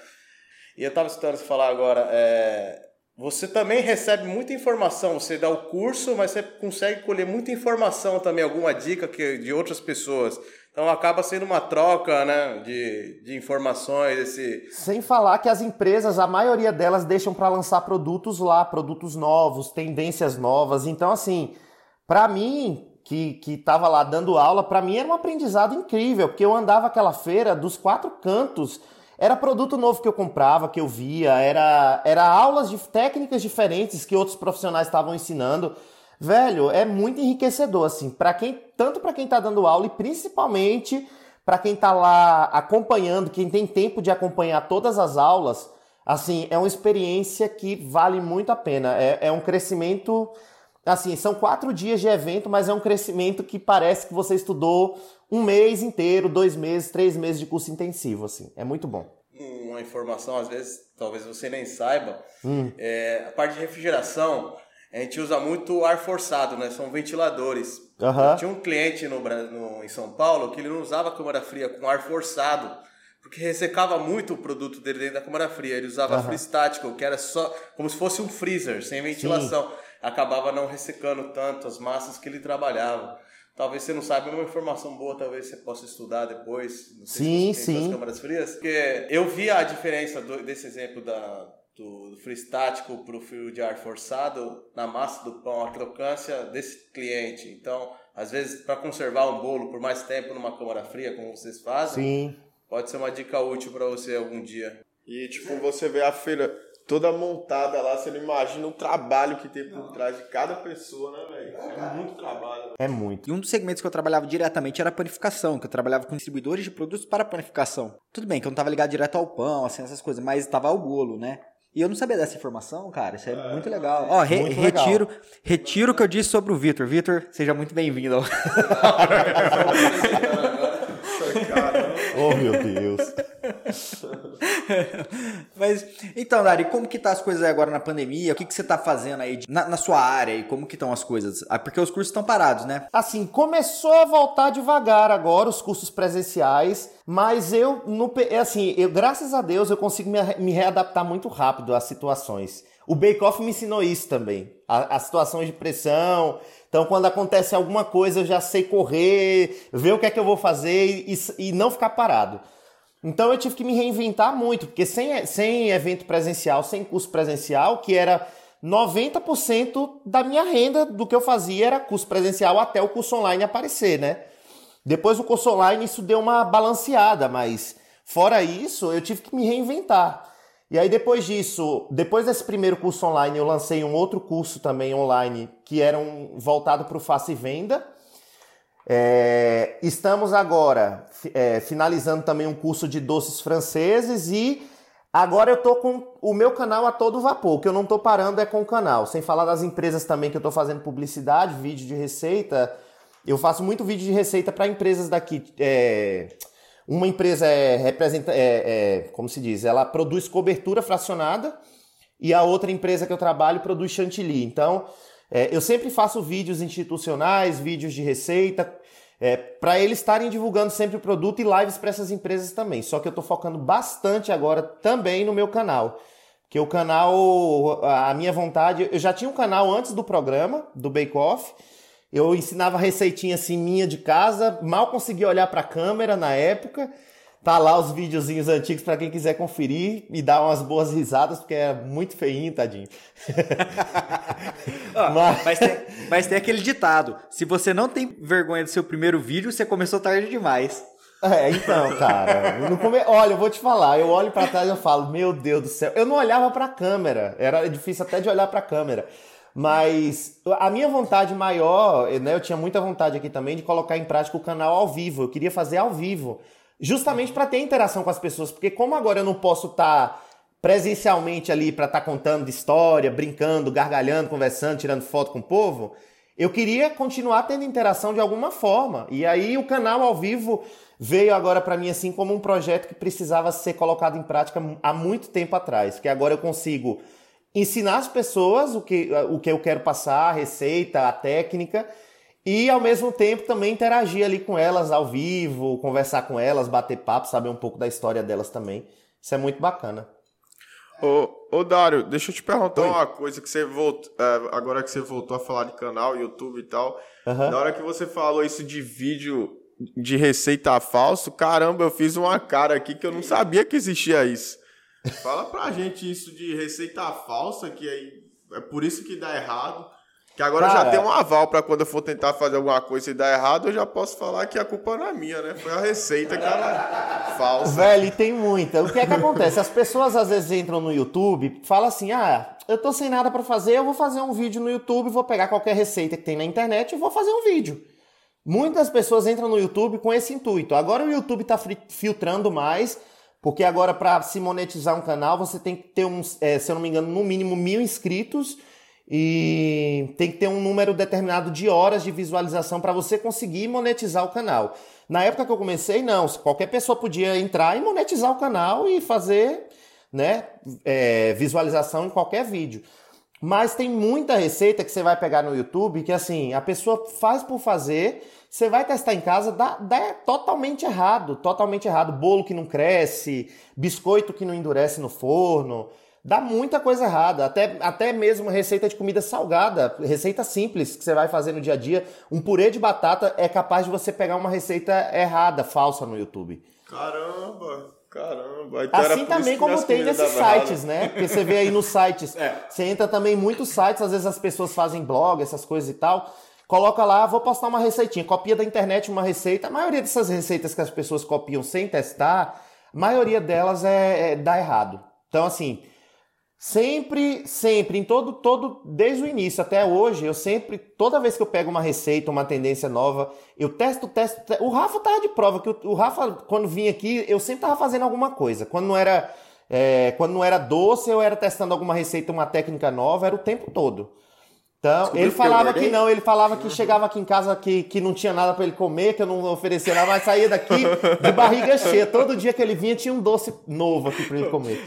E eu estava escutando você falar agora, é, você também recebe muita informação, você dá o curso, mas você consegue colher muita informação também, alguma dica que, de outras pessoas. Então acaba sendo uma troca né, de, de informações. Esse... Sem falar que as empresas, a maioria delas deixam para lançar produtos lá, produtos novos, tendências novas. Então, assim, para mim, que, que tava lá dando aula, para mim era um aprendizado incrível, porque eu andava aquela feira dos quatro cantos era produto novo que eu comprava, que eu via, era, era aulas de técnicas diferentes que outros profissionais estavam ensinando. Velho, é muito enriquecedor, assim, para quem, tanto para quem tá dando aula e principalmente para quem tá lá acompanhando, quem tem tempo de acompanhar todas as aulas, assim, é uma experiência que vale muito a pena. É, é um crescimento, assim, são quatro dias de evento, mas é um crescimento que parece que você estudou um mês inteiro, dois meses, três meses de curso intensivo, assim. É muito bom. Uma informação, às vezes, talvez você nem saiba, hum. é, a parte de refrigeração, a gente usa muito ar forçado, né? São ventiladores. Uhum. Tinha um cliente no, no, em São Paulo que ele não usava câmara fria com ar forçado, porque ressecava muito o produto dele dentro da câmara fria. Ele usava uhum. estático, que era só como se fosse um freezer, sem ventilação. Sim. Acabava não ressecando tanto as massas que ele trabalhava. Talvez você não saiba uma informação boa, talvez você possa estudar depois. sim, sim. câmaras frias. Porque eu vi a diferença do, desse exemplo da, do, do frio estático para o frio de ar forçado na massa do pão, a crocância desse cliente. Então, às vezes, para conservar um bolo por mais tempo numa câmara fria, como vocês fazem, sim. pode ser uma dica útil para você algum dia. E, tipo, você vê a feira toda montada lá, você não imagina o trabalho que tem por trás de cada pessoa, né, velho? É muito trabalho. É muito. E um dos segmentos que eu trabalhava diretamente era a panificação, que eu trabalhava com distribuidores de produtos para panificação. Tudo bem que eu não estava ligado direto ao pão, assim, essas coisas, mas estava ao bolo, né? E eu não sabia dessa informação, cara. Isso é, é muito legal. Ó, re muito retiro, legal. retiro o que eu disse sobre o Vitor. Vitor, seja muito bem-vindo. oh, meu Deus. Mas, então, Dari, como que tá as coisas agora na pandemia? O que, que você tá fazendo aí na, na sua área e como que estão as coisas? Ah, porque os cursos estão parados, né? Assim, começou a voltar devagar agora os cursos presenciais, mas eu, no, é assim, eu, graças a Deus, eu consigo me, me readaptar muito rápido às situações. o Bake Off me ensinou isso também. As situações de pressão. Então, quando acontece alguma coisa, eu já sei correr, ver o que é que eu vou fazer e, e não ficar parado. Então, eu tive que me reinventar muito, porque sem, sem evento presencial, sem curso presencial, que era 90% da minha renda do que eu fazia era curso presencial até o curso online aparecer, né? Depois do curso online, isso deu uma balanceada, mas fora isso, eu tive que me reinventar. E aí depois disso, depois desse primeiro curso online, eu lancei um outro curso também online que era um, voltado para o face venda. É, estamos agora é, finalizando também um curso de doces franceses e agora eu tô com o meu canal a todo vapor. O que eu não tô parando é com o canal. Sem falar das empresas também que eu tô fazendo publicidade, vídeo de receita. Eu faço muito vídeo de receita para empresas daqui. É, uma empresa é, representa, é, é, como se diz, ela produz cobertura fracionada e a outra empresa que eu trabalho produz chantilly. Então, é, eu sempre faço vídeos institucionais, vídeos de receita, é, para eles estarem divulgando sempre o produto e lives para essas empresas também. Só que eu estou focando bastante agora também no meu canal. Que o canal, a minha vontade, eu já tinha um canal antes do programa, do Bake Off, eu ensinava receitinha assim minha de casa, mal conseguia olhar para a câmera na época. Tá lá os videozinhos antigos para quem quiser conferir e dar umas boas risadas, porque é muito feinho, tadinho. mas... Mas, tem, mas tem aquele ditado: se você não tem vergonha do seu primeiro vídeo, você começou tarde demais. É, então, cara, come... olha, eu vou te falar, eu olho para trás e eu falo, meu Deus do céu, eu não olhava para a câmera, era difícil até de olhar para a câmera. Mas a minha vontade maior, né, eu tinha muita vontade aqui também de colocar em prática o canal ao vivo. Eu queria fazer ao vivo, justamente para ter interação com as pessoas, porque como agora eu não posso estar tá presencialmente ali para estar tá contando história, brincando, gargalhando, conversando, tirando foto com o povo, eu queria continuar tendo interação de alguma forma. E aí o canal ao vivo veio agora para mim assim como um projeto que precisava ser colocado em prática há muito tempo atrás, porque agora eu consigo ensinar as pessoas o que, o que eu quero passar, a receita, a técnica, e ao mesmo tempo também interagir ali com elas ao vivo, conversar com elas, bater papo, saber um pouco da história delas também. Isso é muito bacana. Ô, ô Dário, deixa eu te perguntar Oi. uma coisa que você voltou, é, agora que você voltou a falar de canal, YouTube e tal. Uhum. Na hora que você falou isso de vídeo de receita falso, caramba, eu fiz uma cara aqui que eu não sabia que existia isso. Fala pra gente isso de receita falsa, que é, é por isso que dá errado. Que agora Cara, já tem um aval para quando eu for tentar fazer alguma coisa e dar errado, eu já posso falar que a culpa não é minha, né? Foi a receita que era falsa. Velho, e tem muita. O que é que acontece? As pessoas às vezes entram no YouTube, falam assim: "Ah, eu tô sem nada para fazer, eu vou fazer um vídeo no YouTube, vou pegar qualquer receita que tem na internet e vou fazer um vídeo". Muitas pessoas entram no YouTube com esse intuito. Agora o YouTube tá filtrando mais porque agora, para se monetizar um canal, você tem que ter, um, é, se eu não me engano, no mínimo mil inscritos e tem que ter um número determinado de horas de visualização para você conseguir monetizar o canal. Na época que eu comecei, não. Qualquer pessoa podia entrar e monetizar o canal e fazer né, é, visualização em qualquer vídeo. Mas tem muita receita que você vai pegar no YouTube que assim, a pessoa faz por fazer você vai testar em casa, dá, dá totalmente errado, totalmente errado. Bolo que não cresce, biscoito que não endurece no forno, dá muita coisa errada. Até, até mesmo receita de comida salgada, receita simples que você vai fazer no dia a dia. Um purê de batata é capaz de você pegar uma receita errada, falsa no YouTube. Caramba! Caramba, então assim também como tem nesses sites, né? Porque você vê aí nos sites, é. você entra também em muitos sites, às vezes as pessoas fazem blog, essas coisas e tal. Coloca lá, vou postar uma receitinha, copia da internet uma receita. A maioria dessas receitas que as pessoas copiam sem testar, a maioria delas é, é dá errado. Então, assim, sempre, sempre, em todo, todo, desde o início até hoje, eu sempre, toda vez que eu pego uma receita, uma tendência nova, eu testo, testo. testo. O Rafa tava de prova que o, o Rafa, quando vinha aqui, eu sempre tava fazendo alguma coisa. Quando não era, é, quando não era doce, eu era testando alguma receita, uma técnica nova, era o tempo todo. Então, Descobriu ele falava que engordei? não, ele falava que chegava aqui em casa que, que não tinha nada pra ele comer, que eu não oferecia nada, mas saía daqui de barriga cheia. Todo dia que ele vinha tinha um doce novo aqui pra ele comer.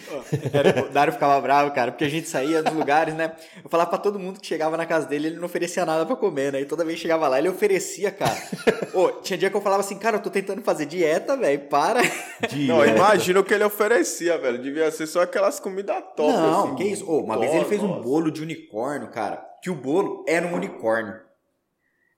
Era- o Dário ficava bravo, cara, porque a gente saía dos lugares, né? Eu falava pra todo mundo que chegava na casa dele, ele não oferecia nada pra comer, né? E toda vez que chegava lá, ele oferecia, cara. Ô, tinha dia que eu falava assim, cara, eu tô tentando fazer dieta, velho, para. Não, imagina o que ele oferecia, velho. Devia ser só aquelas comidas top. Não, assim. que isso? Ô, uma vez ele fez um Nossa. bolo de unicórnio, cara, que o bolo era um unicórnio. No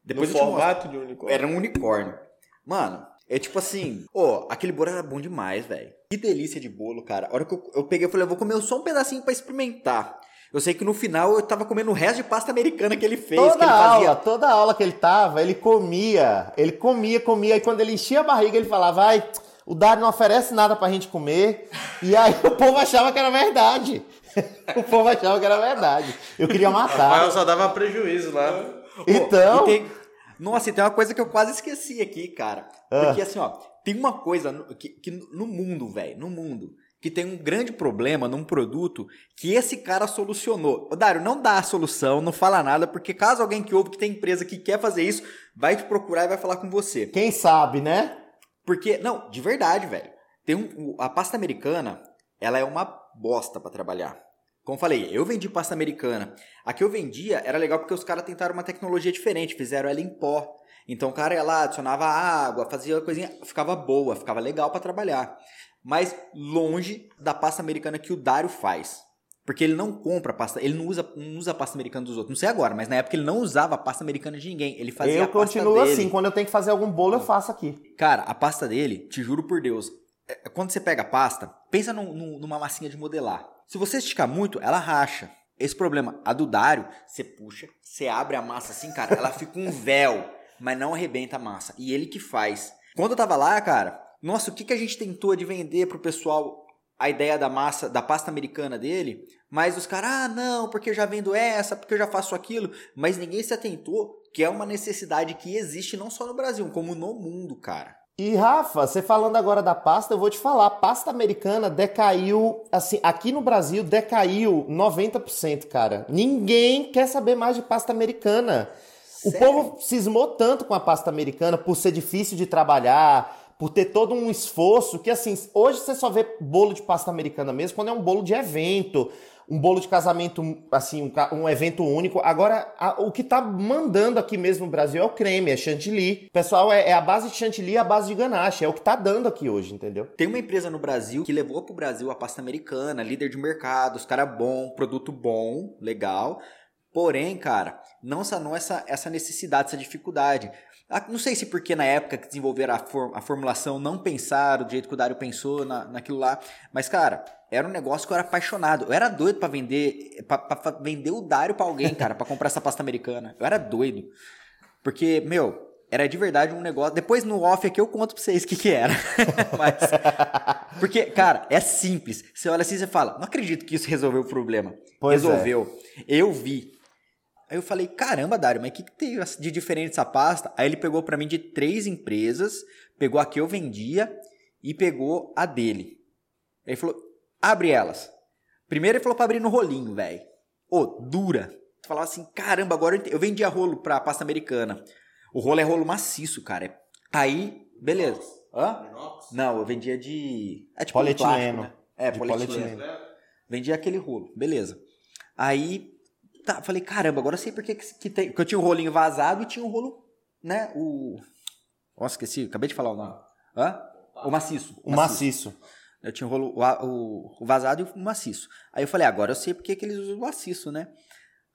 Depois mostro. formato de unicórnio. Era um unicórnio. Mano, é tipo assim, ô, aquele bolo era bom demais, velho. Que delícia de bolo, cara. A hora que eu, eu peguei, eu falei, eu vou comer só um pedacinho pra experimentar. Eu sei que no final eu tava comendo o resto de pasta americana que ele fez, que Toda ele fazia. aula, toda aula que ele tava, ele comia. Ele comia, comia. E quando ele enchia a barriga, ele falava, vai, o Dário não oferece nada pra gente comer. E aí o povo achava que era verdade. o povo achava que era verdade. Eu queria Rafael matar. só dava prejuízo lá. Então, E tem- Nossa, e tem uma coisa que eu quase esqueci aqui, cara. Ah. Porque assim, ó, tem uma coisa que, que no mundo, velho, no mundo, que tem um grande problema num produto que esse cara solucionou. Ô, Dário, não dá a solução, não fala nada, porque caso alguém que ouve que tem empresa que quer fazer isso, vai te procurar e vai falar com você. quem sabe, né? Porque, não, de verdade, velho. Tem um, a pasta americana, ela é uma bosta pra trabalhar. Como eu falei, eu vendi pasta americana. A que eu vendia era legal porque os caras tentaram uma tecnologia diferente, fizeram ela em pó. Então o cara ia lá, adicionava água, fazia coisinha, ficava boa, ficava legal pra trabalhar. Mas longe da pasta americana que o Dário faz. Porque ele não compra pasta, ele não usa, não usa pasta americana dos outros. Não sei agora, mas na época ele não usava pasta americana de ninguém. Ele fazia eu a pasta continuo dele. assim. Quando eu tenho que fazer algum bolo, eu faço aqui. Cara, a pasta dele, te juro por Deus, quando você pega a pasta, pensa num- num- numa massinha de modelar. Se você esticar muito, ela racha. Esse problema, a do Dário, você puxa, você abre a massa assim, cara, ela fica um véu, mas não arrebenta a massa. E ele que faz. Quando eu tava lá, cara, nossa, o que, que a gente tentou de vender pro pessoal a ideia da massa, da pasta americana dele, mas os caras, ah, não, porque eu já vendo essa, porque eu já faço aquilo, mas ninguém se atentou que é uma necessidade que existe não só no Brasil, como no mundo, cara. E Rafa, você falando agora da pasta, eu vou te falar, a pasta americana decaiu, assim, aqui no Brasil decaiu 90%, cara. Ninguém quer saber mais de pasta americana. O Sério? povo cismou tanto com a pasta americana por ser difícil de trabalhar, por ter todo um esforço, que assim, hoje você só vê bolo de pasta americana mesmo quando é um bolo de evento, um bolo de casamento, assim, um, um evento único. Agora, a- o que tá mandando aqui mesmo no Brasil é o creme, é chantilly. Pessoal, é, é a base de chantilly a base de ganache, é o que tá dando aqui hoje, entendeu? Tem uma empresa no Brasil que levou pro Brasil a pasta americana, líder de mercado, os caras bom, produto bom, legal. Porém, cara, não sanou essa, essa necessidade, essa dificuldade. Ah, Não sei se porque na época que desenvolveram a, for- a formulação não pensaram do jeito que o Dário pensou na, naquilo lá. Mas, cara, era um negócio que eu era apaixonado. Eu era doido pra vender, pra, pra- vender o Dário pra alguém, cara, pra comprar essa pasta americana. Eu era doido. Porque, meu, era de verdade um negócio. Depois no off aqui eu conto pra vocês o que, que era. Mas. Porque, cara, é simples. Você olha assim e você fala, não acredito que isso resolveu o problema. Pois é. resolveu. Eu vi. Aí eu falei, caramba, Dário, mas o que, que tem de diferente essa pasta? Aí ele pegou pra mim de três empresas, pegou a que eu vendia e pegou a dele. Aí ele falou, abre elas. Primeiro ele falou pra abrir no rolinho, velho. Ô, dura. Tu falava assim, caramba, agora eu, eu vendia rolo pra pasta americana. O rolo é rolo maciço, cara. Aí, beleza. Hã? Não, eu vendia de. É tipo um Polietileno. plástico, né? É, De polietileno. polietileno. Vendia aquele rolo, beleza. Aí, tá, falei, caramba, agora eu sei porque que, que tem. Porque eu tinha um rolinho vazado e tinha um rolo, né? O. Nossa, esqueci, acabei de falar o nome. Hã? O maciço. O maciço. Eu tinha o rolo, o, vazado e o maciço. Aí eu falei, agora eu sei porque que eles usam o maciço, né?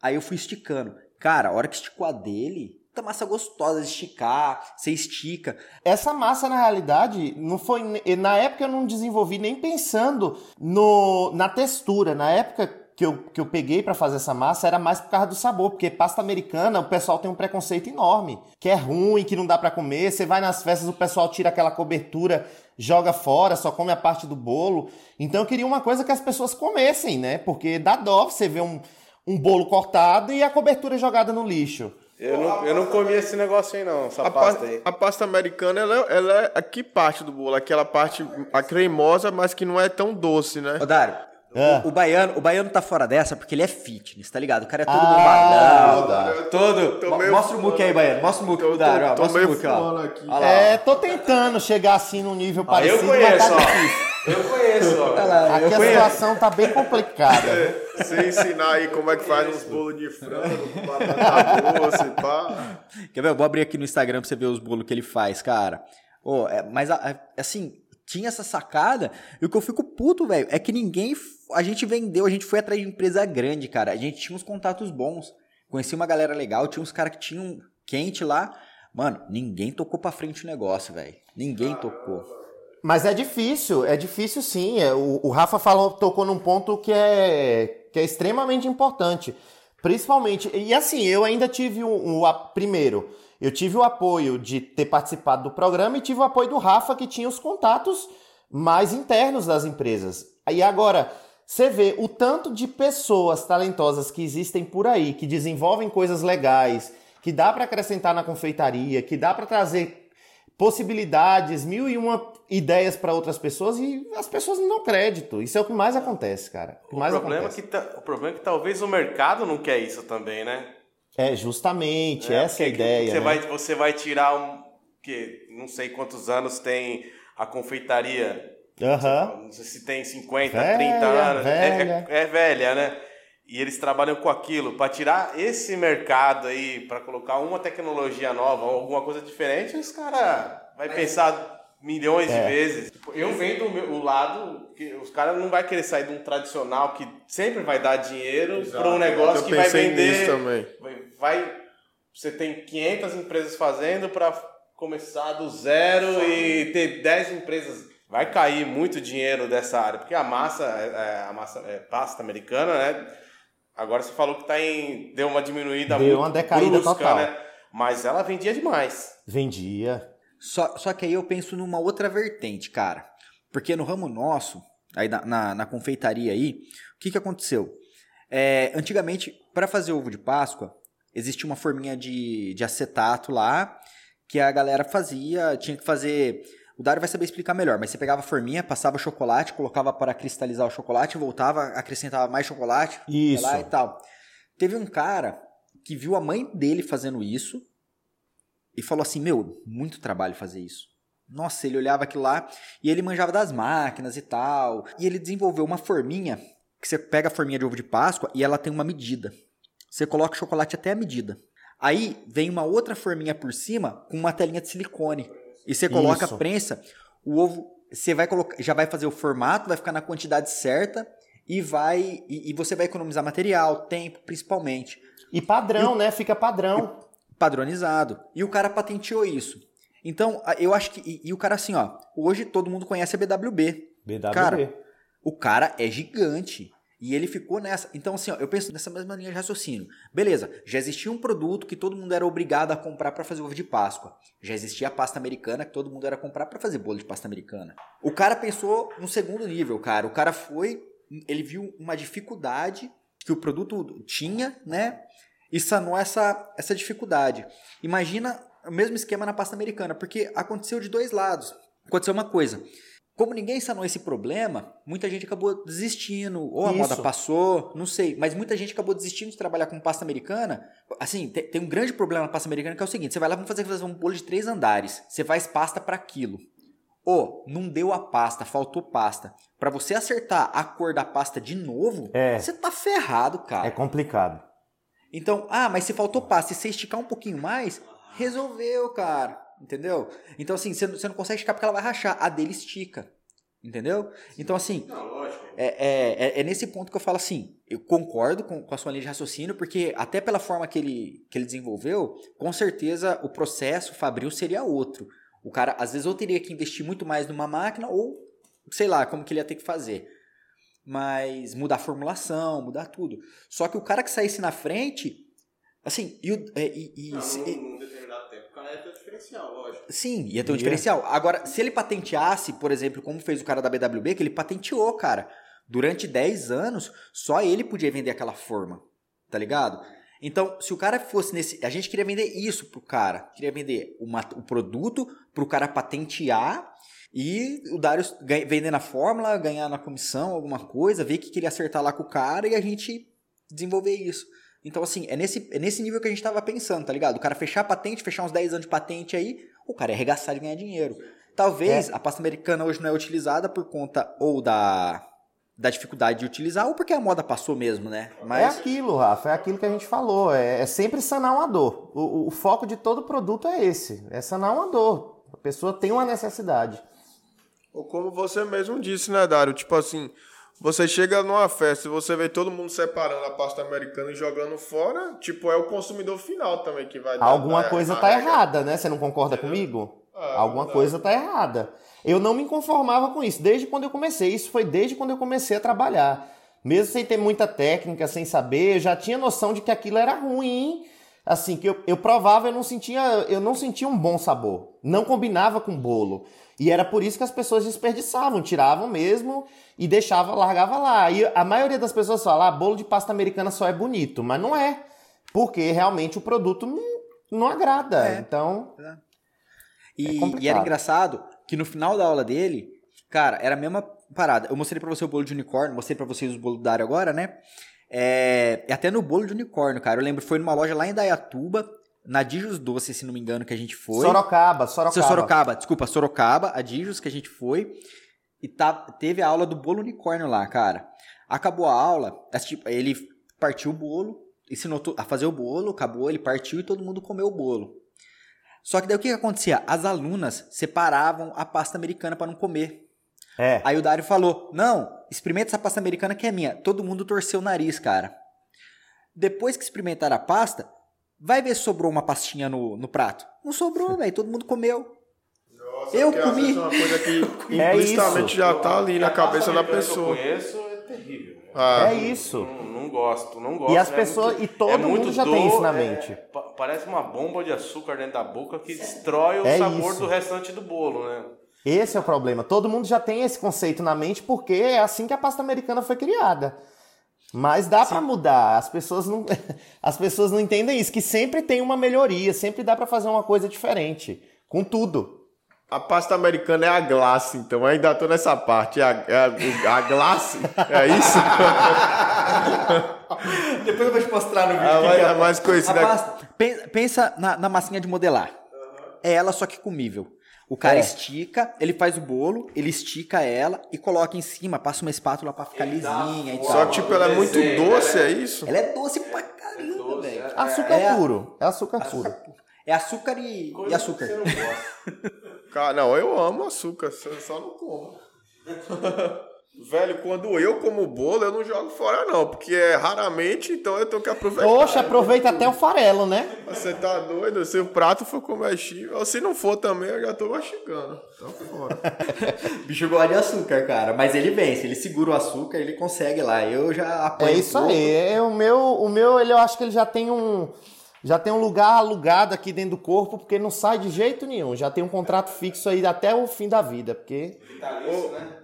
Aí eu fui esticando. Cara, a hora que esticou a dele, tá massa gostosa de esticar, você estica. Essa massa, na realidade, não foi. Na época eu não desenvolvi nem pensando no, na textura. Na época que eu, que eu peguei pra fazer essa massa era mais por causa do sabor, porque pasta americana o pessoal tem um preconceito enorme, que é ruim, que não dá pra comer. Você vai nas festas, o pessoal tira aquela cobertura, joga fora, só come a parte do bolo. Então eu queria uma coisa que as pessoas comessem, né? Porque dá dó você ver um, um bolo cortado e a cobertura jogada no lixo. Eu não, eu não comi esse negócio aí não, essa A pasta pasta, aí. a pasta americana, ela, ela é a que parte do bolo? Aquela parte, a cremosa, mas que não é tão doce, né? Ô, Dário, Ah. O, o baiano, o baiano tá fora dessa porque ele é fitness, tá ligado? O cara é todo Ah, bombadão. Todo. Mo- meio Mostra o muque aí, baiano. Mostra o muque ó. tô Mostra o meio muque, ó. fora aqui. Lá, É, tô tentando chegar assim num nível Ah, eu parecido, mas conheço, tá ó. difícil. Eu conheço, ó. Lá, Aqui eu a conheço. situação tá bem complicada. Você ensinar aí como é que faz uns bolos de frango, com batata doce, pá. Quer ver? Eu vou abrir aqui no Instagram pra você ver os bolos que ele faz, cara. Ô, é, mas, a- assim, tinha essa sacada. E o que eu fico puto, velho, é que ninguém. A gente vendeu, a gente foi atrás de empresa grande, cara. A gente tinha uns contatos bons. Conheci uma galera legal, tinha uns caras que tinham quente lá. Mano, ninguém tocou pra frente o negócio, velho. Ninguém tocou. Mas é difícil, é difícil sim. É, O, o Rafa falou, tocou num ponto que é, que é extremamente importante. Principalmente, e assim, eu ainda tive o, o a- primeiro, eu tive o apoio de ter participado do programa e tive o apoio do Rafa, que tinha os contatos mais internos das empresas. E agora, você vê o tanto de pessoas talentosas que existem por aí, que desenvolvem coisas legais, que dá para acrescentar na confeitaria, que dá para trazer possibilidades, mil e uma ideias para outras pessoas e as pessoas não dão crédito. Isso é o que mais acontece, cara. O O mais problema, é acontece. que ta- o problema é que talvez o mercado não quer isso também, né? É, justamente, É, essa é a porque ideia. Você, né? vai, você vai tirar um. que não sei quantos anos tem a confeitaria. Aham. Não sei se tem 50, Velha, 30 anos. É- velha. É, é velha, né? E eles trabalham com aquilo. Para tirar esse mercado aí, para colocar uma tecnologia nova ou alguma coisa diferente, os caras vai pensar milhões É. de vezes. Eu vendo o, meu- o lado que os caras não vai querer sair de um tradicional que sempre vai dar dinheiro para um negócio Eu que vai vender nisso também. vai, vai- você tem 500 empresas fazendo para começar do zero e ter 10 empresas vai cair muito dinheiro dessa área porque a massa é, é, a massa é pasta americana né agora você falou que tá em deu uma diminuída Deu muito uma decaída brusca, total. né mas ela vendia demais Vendia. Só, só que aí eu penso numa outra vertente, cara. Porque no ramo nosso, aí na, na, na confeitaria aí, o que, que aconteceu? É, antigamente, para fazer ovo de Páscoa, existia uma forminha de, de acetato lá, que a galera fazia, tinha que fazer. O Dário vai saber explicar melhor, mas você pegava a forminha, passava chocolate, colocava para cristalizar o chocolate, voltava, acrescentava mais chocolate, Isso. lá e tal. Teve um cara que viu a mãe dele fazendo isso e falou assim: Meu, muito trabalho fazer isso. Nossa, ele olhava aquilo lá e ele manjava das máquinas e tal. E ele desenvolveu uma forminha que você pega a forminha de ovo de Páscoa e ela tem uma medida. Você coloca o chocolate até a medida. Aí vem uma outra forminha por cima com uma telinha de silicone. E você coloca Isso. a prensa, o ovo, você vai colocar, já vai fazer o formato, vai ficar na quantidade certa e vai e, e você vai economizar material, tempo, principalmente E padrão, né? Fica padrão. Padronizado. E o cara patenteou isso. Então, eu acho que. E, e o cara, assim, ó. Hoje todo mundo conhece a BWB. BWB. Cara, o cara é gigante. E ele ficou nessa. Então, assim, ó, eu penso nessa mesma linha de raciocínio. Beleza, já existia um produto que todo mundo era obrigado a comprar para fazer ovo de Páscoa. Já existia a pasta americana que todo mundo era comprar para fazer bolo de pasta americana. O cara pensou no segundo nível, cara. O cara foi. Ele viu uma dificuldade que o produto tinha, né? E sanou essa, essa dificuldade. Imagina o mesmo esquema na pasta americana, porque aconteceu de dois lados. Aconteceu uma coisa. Como ninguém sanou esse problema, muita gente acabou desistindo. Ou a Isso. moda passou, não sei. Mas muita gente acabou desistindo de trabalhar com pasta americana. Assim, te- tem, um grande problema na pasta americana que é o seguinte: você vai lá vamos fazer, fazer um bolo de três andares. Você faz pasta para aquilo. Ou não deu a pasta, faltou pasta. Para você acertar a cor da pasta de novo, É. você tá ferrado, cara. É complicado. Então, ah, mas se faltou pasta, se você esticar um pouquinho mais, resolveu, cara. Entendeu? Então, assim, você não, você não consegue esticar porque ela vai rachar. A dele estica. Entendeu? Então, assim, não é, é, é- é nesse ponto que eu falo assim, eu concordo com, com a sua linha de raciocínio, porque até pela forma que ele, que ele desenvolveu, com certeza o processo fabril seria outro. O cara, às vezes, ou teria que investir muito mais numa máquina, ou sei lá, como que ele ia ter que fazer. Mas mudar a formulação, mudar tudo. Só que o cara que saísse na frente, assim, e, o- é, e- e- se- e- num determinado tempo o cara ia ter diferencial lógico Sim, ia ter um Ia. diferencial. Agora, se ele patenteasse, por exemplo, como fez o cara da BWB, que ele patenteou, cara. Durante 10 anos, só ele podia vender aquela forma. Tá ligado? Então, se o cara fosse nesse. A gente queria vender isso pro cara. Queria vender uma- o produto pro cara patentear E o Darius ganha- vendendo a fórmula, ganhar na comissão alguma coisa, ver que queria acertar lá com o cara e a gente desenvolver isso. Então, assim, é nesse, é nesse nível que a gente tava pensando, tá ligado? O cara fechar a patente, fechar uns 10 anos de patente aí, o cara é arregaçar de ganhar dinheiro. Talvez a pasta americana hoje não é utilizada por conta ou da, da dificuldade de utilizar, ou porque a moda passou mesmo, né? É Mas aquilo, Rafa, é aquilo que a gente falou. É, é sempre sanar uma dor. O, o- o foco de todo produto é esse: é sanar uma dor. A pessoa tem uma necessidade. Ou como você mesmo disse, né, Dário? Tipo assim, você chega numa festa e você vê todo mundo separando a pasta americana e jogando fora, tipo, é o consumidor final também que vai dar. Alguma dar coisa tá errada, né? Você não concorda comigo? Ah, Alguma não. coisa tá errada. Eu não me conformava com isso desde quando eu comecei. Isso foi desde quando eu comecei a trabalhar. Mesmo sem ter muita técnica, sem saber, eu já tinha noção de que aquilo era ruim. Assim, que eu, eu provava, eu não sentia, eu não sentia um bom sabor. Não combinava com bolo. E era por isso que as pessoas desperdiçavam, tiravam mesmo e deixava, largava lá. E a maioria das pessoas fala, ah, bolo de pasta americana só é bonito, mas não é. Porque realmente o produto não, não agrada. É. Então, E, É e era engraçado que no final da aula dele, cara, era a mesma parada. Eu mostrei pra você o bolo de unicórnio, mostrei pra vocês o bolo do Dário agora, né? É, e até no bolo de unicórnio, cara. Eu lembro, foi numa loja lá em Dayatuba, na Dijos Doce, se não me engano, que a gente foi. Sorocaba, Sorocaba. Seu Sorocaba, desculpa, Sorocaba, a Dijos que a gente foi. E tá, teve a aula do bolo unicórnio lá, cara. Acabou a aula, assim, ele partiu o bolo, ensinou a fazer o bolo, acabou, ele partiu e todo mundo comeu o bolo. Só que daí o que, que acontecia? As alunas separavam a pasta americana para não comer. É. Aí o Dário falou: Não, experimenta essa pasta americana que é minha. Todo mundo torceu o nariz, cara. Depois que experimentaram a pasta, vai ver se sobrou uma pastinha no, no prato. Não sobrou, velho. Todo mundo comeu. Nossa, Eu comi. é uma coisa que É implicitamente isso. já tá ali na cabeça da americana que pessoa. Eu conheço é terrível. Ah, É isso. Não, não gosto, não gosto. E as né? pessoas- muito- e todo muito mundo já tem isso na é- mente. pa- parece uma bomba de açúcar dentro da boca que destrói o É sabor isso. do restante do bolo, né? Esse é o problema. Todo mundo já tem esse conceito na mente porque é assim que a pasta americana foi criada. Mas dá pra mudar. As pessoas não as pessoas não entendem isso, que sempre tem uma melhoria, sempre dá pra fazer uma coisa diferente, com tudo. A pasta americana é a glace, então ainda tô nessa parte. É a, é a, a glace, é isso? Depois eu vou te mostrar no vídeo. A que mais, que é. a mais A conhecida. pasta- pen- pensa na, na massinha de modelar. É ela, só que comível. O cara É. estica, ele faz o bolo, ele estica ela e coloca em cima, passa uma espátula pra ficar lisinha e Só tal. que, tipo, ela é muito Desenho, doce, é isso? Ela é doce pra caramba, velho. Açúcar É a- puro. É açúcar puro. É açúcar e, e açúcar. Não. Cara, não, eu amo açúcar, só só não como. Velho, quando eu como bolo, eu não jogo fora, não, porque é raramente, então eu tenho que aproveitar. Oxe, aproveita até o farelo, né? Você tá doido? Se o prato for comestível, ou se não for também, eu já tô mastigando. Então, fora. O bicho gosta de açúcar, cara. Mas ele vence, ele segura o açúcar, ele consegue lá. Eu já apoio. É isso aí. É, o meu, o meu, ele eu acho que ele já tem um já tem um lugar alugado aqui dentro do corpo, porque não sai de jeito nenhum. Já tem um contrato fixo aí até o fim da vida, porque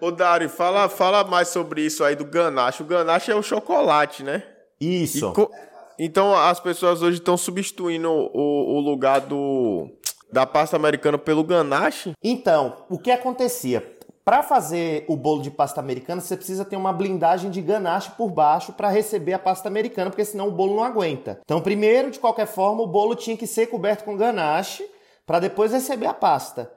Ô, ô Dari, fala, fala mais sobre isso aí do ganache. O ganache é o chocolate, né? Isso. co- Então as pessoas hoje estão substituindo o, o lugar do da pasta americana pelo ganache. Então, o que acontecia? Para fazer o bolo de pasta americana, você precisa ter uma blindagem de ganache por baixo para receber a pasta americana, porque senão o bolo não aguenta. Então, primeiro, de qualquer forma, o bolo tinha que ser coberto com ganache para depois receber a pasta.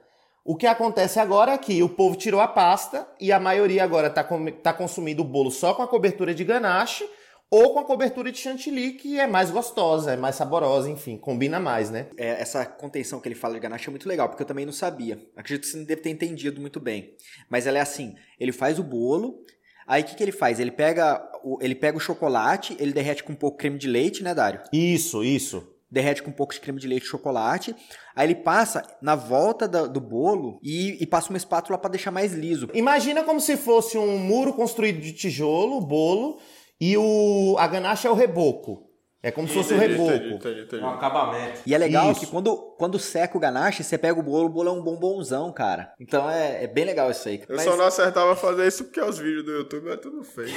O que acontece agora é que o povo tirou a pasta e a maioria agora está tá consumindo o bolo só com a cobertura de ganache ou com a cobertura de chantilly, que é mais gostosa, é mais saborosa, enfim, combina mais, né? É, essa contenção que ele fala de ganache é muito legal, porque eu também não sabia. Acredito que você não deve ter entendido muito bem. Mas ela é assim: ele faz o bolo, aí o que, que ele faz? Ele pega, o, ele pega o chocolate, ele derrete com um pouco de creme de leite, né, Dário? Isso, isso. Derrete com um pouco de creme de leite e chocolate. Aí ele passa na volta da- do bolo e, e passa uma espátula para deixar mais liso. Imagina como se fosse um muro construído de tijolo, o bolo, e o a ganache é o reboco. É como se fosse o reboco. Entendi, entendi, entendi. Um acabamento. E é legal Isso. que quando, quando seca o ganache, você pega o bolo, o bolo é um bombonzão, cara. Então é, é bem legal isso aí. Eu Mas- só não acertava fazer isso porque os vídeos do YouTube é tudo feio.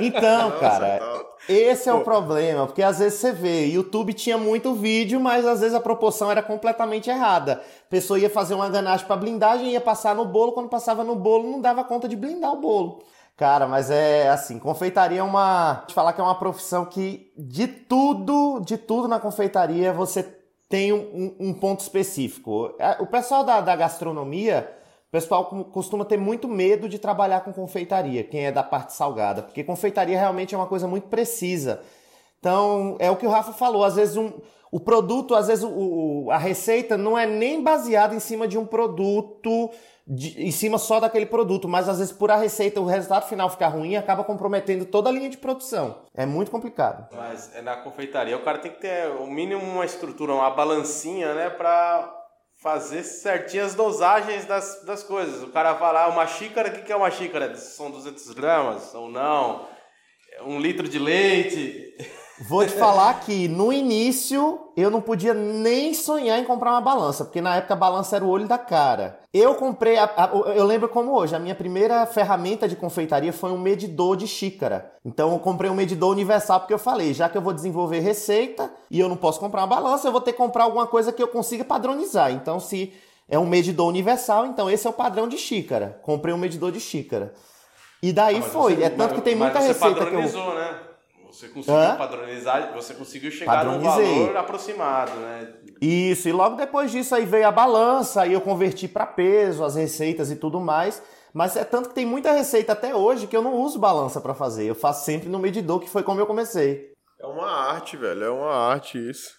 Então, cara, esse é o problema, porque às vezes você vê, YouTube tinha muito vídeo, mas às vezes a proporção era completamente errada. A pessoa ia fazer uma ganache pra blindagem, ia passar no bolo, quando passava no bolo não dava conta de blindar o bolo. Cara, mas é assim, confeitaria é uma. Te falar que é uma profissão que de tudo, de tudo na confeitaria você tem um, um ponto específico. É, O pessoal da, da gastronomia, o pessoal costuma ter muito medo de trabalhar com confeitaria, quem é da parte salgada, porque confeitaria realmente é uma coisa muito precisa. Então, é o que o Rafa falou, às vezes um, o produto, às vezes o- a receita não é nem baseada em cima de um produto, de- em cima só daquele produto, mas às vezes por a receita o resultado final ficar ruim acaba comprometendo toda a linha de produção. É muito complicado. Mas é na confeitaria o cara tem que ter o mínimo uma estrutura, uma balancinha, né? Pra fazer certinho as dosagens das, das coisas. O cara fala, ah, uma xícara, o que, que é uma xícara? São 200 gramas ou não? Um litro de leite. Vou te falar que no início eu não podia nem sonhar em comprar uma balança, porque na época a balança era o olho da cara. Eu comprei, a- a- eu lembro como hoje, a minha primeira ferramenta de confeitaria foi um medidor de xícara. Então eu comprei um medidor universal porque eu falei, já que eu vou desenvolver receita e eu não posso comprar uma balança, eu vou ter que comprar alguma coisa que eu consiga padronizar. Então se é um medidor universal, então esse é o padrão de xícara. Comprei um medidor de xícara. E daí Ah, mas foi, você- é tanto que tem mas muita receita que eu padronizou, né? Você conseguiu Hã? padronizar, você conseguiu chegar num valor aproximado, né? Isso, e logo depois disso aí veio a balança, aí eu converti para peso, as receitas e tudo mais. Mas é tanto que tem muita receita até hoje que eu não uso balança para fazer. Eu faço sempre no medidor, que foi como eu comecei. É uma arte, velho. É uma arte isso.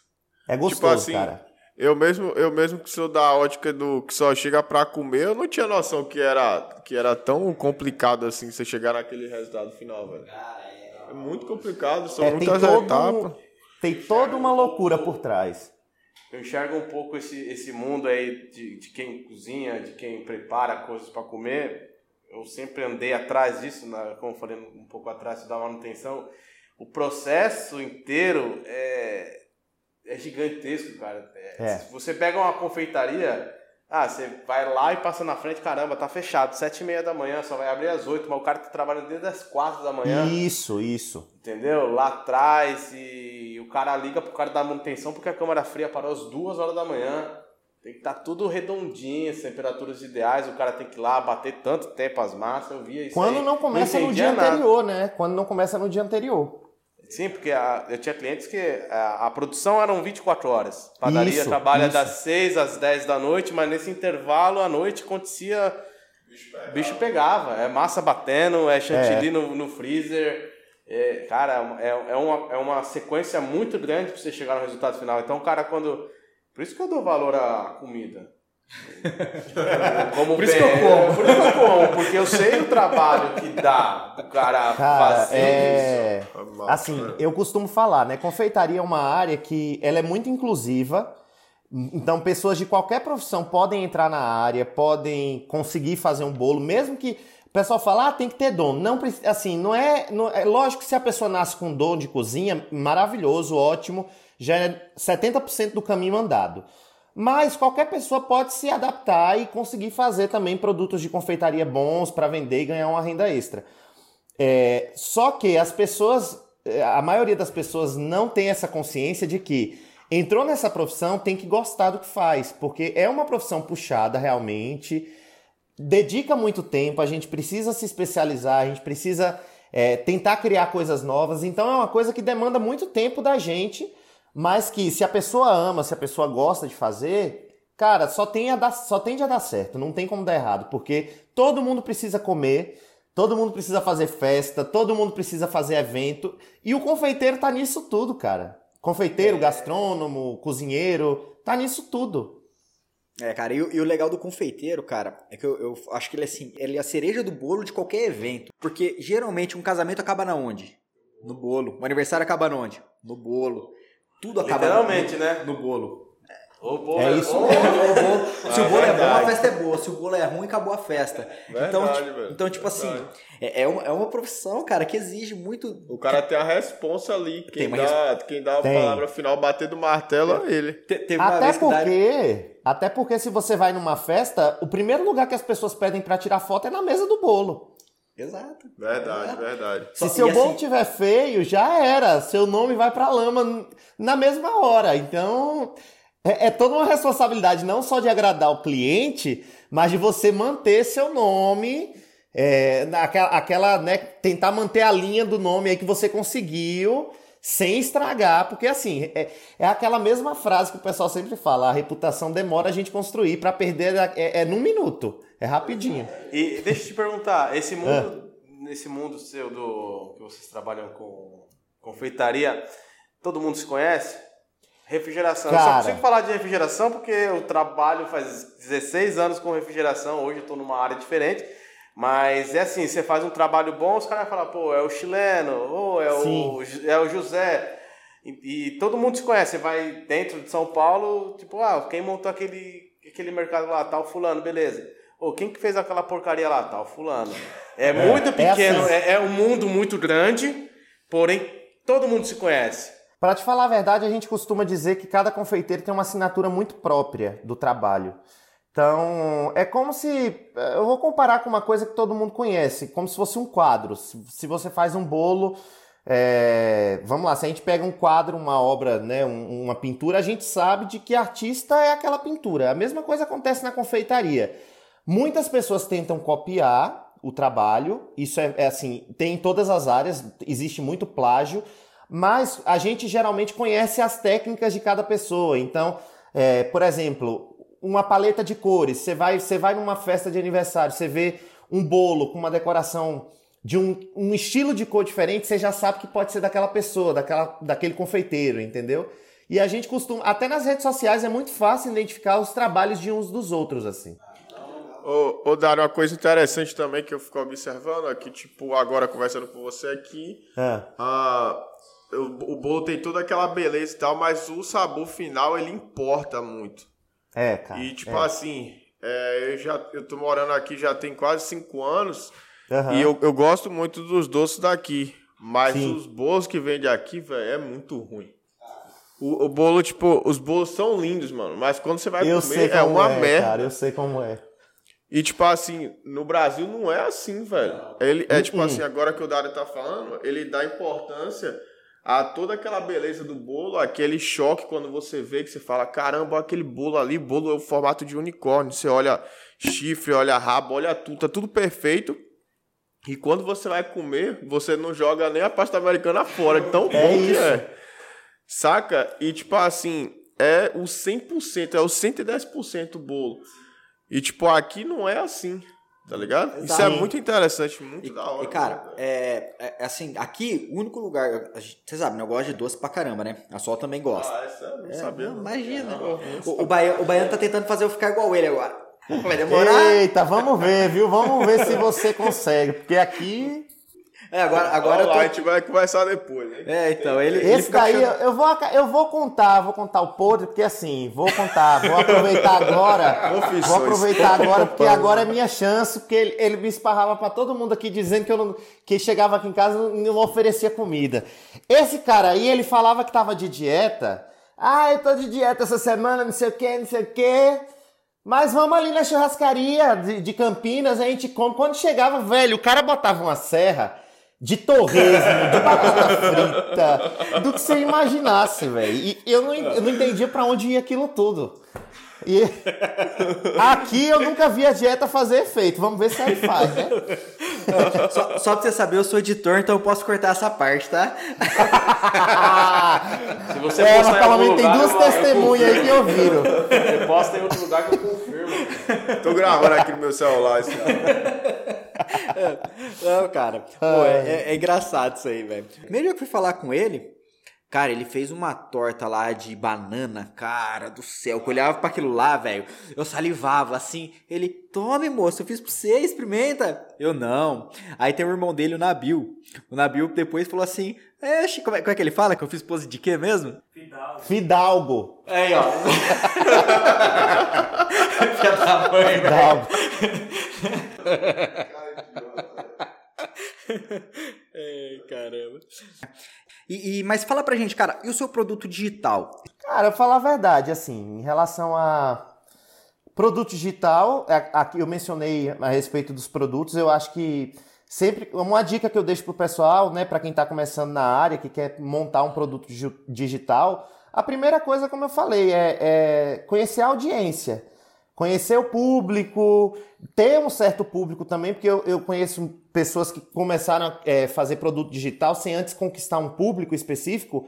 É gostoso, Tipo assim, cara. Eu mesmo, eu mesmo que sou da ótica do que só chega pra comer, eu não tinha noção que era, que era tão complicado assim você chegar naquele resultado final, velho. É muito complicado, são É, tem, muitas todo, etapas. tem toda uma loucura por trás. Eu enxergo um pouco esse, esse mundo aí de, de quem cozinha, de quem prepara coisas para comer. Eu sempre andei atrás disso, na, como eu falei um pouco atrás da manutenção. O processo inteiro é, é gigantesco, cara. É, É. Se você pega uma confeitaria, ah, você vai lá e passa na frente, caramba, tá fechado, sete e meia da manhã, só vai abrir às oito, mas o cara tá trabalhando desde as quatro da manhã. Isso, isso. Entendeu? Lá atrás e o cara liga pro cara da manutenção porque a câmara fria parou às duas horas da manhã. Tem que estar tudo redondinho, as temperaturas ideais, o cara tem que ir lá bater tanto tempo as massas, eu via isso Quando aí. não começa no entendia dia nada. anterior, né? Quando não começa no dia anterior. Sim, porque a- eu tinha clientes que a, a produção eram 24 horas. Padaria Isso, trabalha isso. das 6 às 10 da noite, mas nesse intervalo à noite acontecia. O bicho pegava. É massa batendo, é chantilly no, no freezer. É, cara, é, é, uma, é uma sequência muito grande pra você chegar no resultado final. Então, o cara, quando. Por isso que eu dou valor à comida. Como Por isso que eu bem- como. Por isso que eu como, porque eu sei o trabalho que dá o cara, Cara, fazer isso. é. Massa, Assim, eu costumo falar, né? Confeitaria é uma área que ela é muito inclusiva. Então, pessoas de qualquer profissão podem entrar na área, podem conseguir fazer um bolo, mesmo que o pessoal fala, ah, tem que ter dom. Não, assim, não é, não- é lógico que se a pessoa nasce com dom de cozinha, maravilhoso, ótimo, já é 70% do caminho andado. Mas qualquer pessoa pode se adaptar e conseguir fazer também produtos de confeitaria bons para vender e ganhar uma renda extra. É, só que as pessoas, é, a maioria das pessoas não tem essa consciência de que entrou nessa profissão tem que gostar do que faz, porque é uma profissão puxada realmente, dedica muito tempo, a gente precisa se especializar, a gente precisa é, tentar criar coisas novas, então é uma coisa que demanda muito tempo da gente, mas que se a pessoa ama, se a pessoa gosta de fazer, cara, só, tem a dar, só tende a dar certo, não tem como dar errado, porque todo mundo precisa comer, todo mundo precisa fazer festa, todo mundo precisa fazer evento, e o confeiteiro tá nisso tudo, cara. Confeiteiro, gastrônomo, cozinheiro, tá nisso tudo. É, cara, e, o- e o legal do confeiteiro, cara, é que eu, eu acho que ele é assim, ele é a cereja do bolo de qualquer evento. Porque geralmente um casamento acaba na onde? No bolo. O aniversário acaba na onde? No bolo. Tudo acaba Literalmente, no, né? no bolo. O bolo É isso bom. Se o bolo é bom, a festa é boa. Se o bolo é ruim, acabou a festa. então, Verdade, tipo, velho. então, tipo assim, Verdade. é, é, uma, é uma profissão, cara, que exige muito. O cara tem a responsa ali. Tem Quem dá, quem dá a Tem. palavra final, bater do martelo é ele. Te- Teve uma Até porque, até porque se você vai numa festa, o primeiro lugar que as pessoas pedem pra tirar foto é na mesa do bolo. Exato. Verdade, Exato. verdade. Se Só- seu bolo assim- tiver feio, já era. Seu nome vai pra lama na mesma hora. Então, é, é toda uma responsabilidade não só de agradar o cliente, mas de você manter seu nome, é, naquela, aquela, né, tentar manter a linha do nome aí que você conseguiu. Sem estragar, porque assim, é, é aquela mesma frase que o pessoal sempre fala: a reputação demora a gente construir, pra perder é, é num minuto, é rapidinho. E deixa eu te perguntar, esse mundo, nesse mundo seu do que vocês trabalham com confeitaria, todo mundo se conhece? Refrigeração. Eu Cara. só consigo falar de refrigeração porque eu trabalho faz 16 anos com refrigeração, hoje eu estou numa área diferente. Mas é assim, você faz um trabalho bom, os caras falam, pô, é o chileno, ou é, o, é o José. E, e todo mundo se conhece. Você vai dentro de São Paulo, tipo, ah, quem montou aquele, aquele mercado lá, tal, fulano, beleza. Ô, quem que fez aquela porcaria lá, tal, fulano. É, muito é pequeno, assim. é, é um mundo muito grande, porém todo mundo se conhece. Para te falar a verdade, a gente costuma dizer que cada confeiteiro tem uma assinatura muito própria do trabalho. Então, é como se. Eu vou comparar com uma coisa que todo mundo conhece, como se fosse um quadro. Se, você faz um bolo. é, vamos lá, se a gente pega um quadro, uma obra, né, um- uma pintura, a gente sabe de que artista é aquela pintura. A mesma coisa acontece na confeitaria. Muitas pessoas tentam copiar o trabalho, isso é, é assim, tem em todas as áreas, existe muito plágio, mas a gente geralmente conhece as técnicas de cada pessoa. Então, é, por exemplo, uma paleta de cores, você vai, você vai numa festa de aniversário, você vê um bolo com uma decoração de um, um estilo de cor diferente, você já sabe que pode ser daquela pessoa, daquela, daquele confeiteiro, entendeu? E a gente costuma, até nas redes sociais é muito fácil identificar os trabalhos de uns dos outros, assim. Ô, ô Dário, uma coisa interessante também que eu fico observando é que, tipo, agora conversando com você aqui, ah, o, o bolo tem toda aquela beleza e tal, mas o sabor final ele importa muito. é, cara. E, tipo é. assim, é, eu já eu tô morando aqui já tem quase cinco anos Aham. e eu, eu gosto muito dos doces daqui. Mas Sim. os bolos que vende aqui, velho, é muito ruim. O, o bolo, tipo, os bolos são lindos, mano. Mas quando você vai Eu comer, é uma é, merda. cara, eu sei como é. E, tipo assim, no Brasil não é assim, velho. Ele, é tipo assim, agora que o Dário tá falando, ele dá importância a toda aquela beleza do bolo, aquele choque quando você vê que você fala, caramba, aquele bolo ali, bolo é o formato de unicórnio. Você olha chifre, olha rabo, olha tudo, tá tudo perfeito. E quando você vai comer, você não joga nem a pasta americana fora, tão bom É que isso. é. Saca? E tipo assim, é o 100%, é o 110% o bolo. E tipo, aqui não é assim, tá ligado? Isso é Exato. muito interessante, muito E, da hora. e, cara, é, é- é assim, aqui, o único lugar. Você sabe, né? Eu gosto de doce pra caramba, né? A Sol também gosta. Ah, essa eu não É, sabia. não, não. imagina. Não, não O, o, baiano, o baiano tá tentando fazer eu ficar igual ele agora. Vai demorar. Eita, vamos ver, viu? Vamos ver se você consegue, porque aqui É, agora, agora Olha lá, a eu tô. gente vai conversar depois, hein? É, então, ele. ele Esse fica daí eu, achando- eu vou, eu vou contar, vou contar o podre, porque assim, vou contar, vou aproveitar agora. Confissões. Vou aproveitar agora, porque agora é minha chance, porque ele, ele me esparrava pra todo mundo aqui dizendo que eu não, que chegava aqui em casa e não, não oferecia comida. Esse cara aí, ele falava que tava de dieta. Ah, eu tô de dieta essa semana, não sei o que, não sei o que. Mas vamos ali na churrascaria de, de Campinas, a gente come. Quando chegava, velho, o cara botava uma serra de torresmo, de batata frita, do que você imaginasse, velho. E eu não, eu não entendia pra onde ia aquilo tudo. E aqui eu nunca vi a dieta fazer efeito. Vamos ver se ele faz, né? Só, só pra você saber, eu sou editor, então eu posso cortar essa parte, tá? Se você É, mas pelo menos tem duas eu- eu testemunhas aí que ouviram. Você posta em outro lugar que eu confirmo. Tô gravando aqui no meu celular. Isso, Não, cara. Pô, é, é- é engraçado isso aí, velho. Primeiro dia que eu fui falar com ele, cara, ele fez uma torta lá de banana, cara do céu. Que eu olhava pra aquilo lá, velho. Eu salivava assim. Ele, tome, moço, eu fiz pra você, experimenta. Eu não. Aí tem o irmão dele, o Nabil. O Nabil depois falou assim: É, como é, como é que ele fala? Que eu fiz pose de quê mesmo? Fidalgo. Aí, ó. Filha da mãe. Fidalgo. Ai, caramba. E, e- mas fala pra gente, cara, e o seu produto digital? Cara, eu falar a verdade, assim, em relação a produto digital, é, aqui eu mencionei a respeito dos produtos, eu acho que sempre uma dica que eu deixo pro pessoal, né, para quem está começando na área, que quer montar um produto digital, a primeira coisa, como eu falei, é, é conhecer a audiência conhecer o público, ter um certo público também, porque eu, eu conheço pessoas que começaram a é, fazer produto digital sem antes conquistar um público específico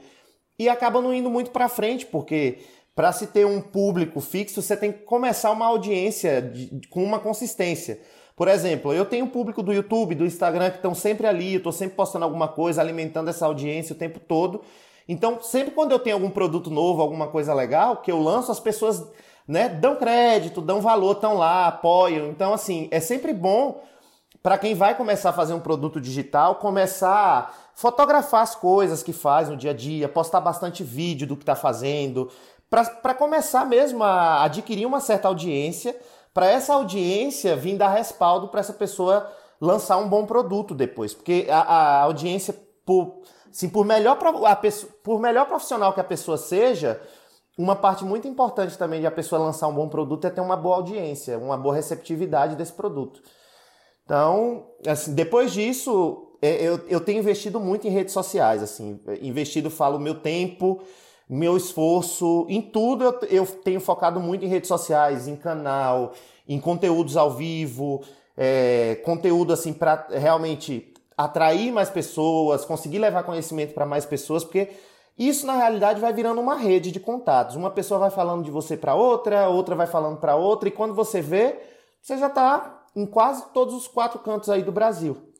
e acabam não indo muito para frente, porque para se ter um público fixo, você tem que começar uma audiência de, com uma consistência. Por exemplo, eu tenho um público do YouTube, do Instagram que estão sempre ali, eu estou sempre postando alguma coisa, alimentando essa audiência o tempo todo. Então, sempre quando eu tenho algum produto novo, alguma coisa legal, que eu lanço, as pessoas né, dão crédito, dão valor, estão lá, apoiam. Então, assim, é sempre bom para quem vai começar a fazer um produto digital, começar a fotografar as coisas que faz no dia a dia, postar bastante vídeo do que está fazendo, para começar mesmo a adquirir uma certa audiência, para essa audiência vir dar respaldo para essa pessoa lançar um bom produto depois. Porque a, a audiência, por, assim, por, melhor, a por melhor profissional que a pessoa seja, uma parte muito importante também de a pessoa lançar um bom produto é ter uma boa audiência, uma boa receptividade desse produto. Então, assim, depois disso, é, eu, eu tenho investido muito em redes sociais, assim, investido, falo, meu tempo, meu esforço, em tudo eu, eu tenho focado muito em redes sociais, em canal, em conteúdos ao vivo, é, conteúdo assim para realmente atrair mais pessoas, conseguir levar conhecimento para mais pessoas, porque isso na realidade vai virando uma rede de contatos. Uma pessoa vai falando de você para outra, outra vai falando para outra, e quando você vê, você já está em quase todos os quatro cantos aí do Brasil.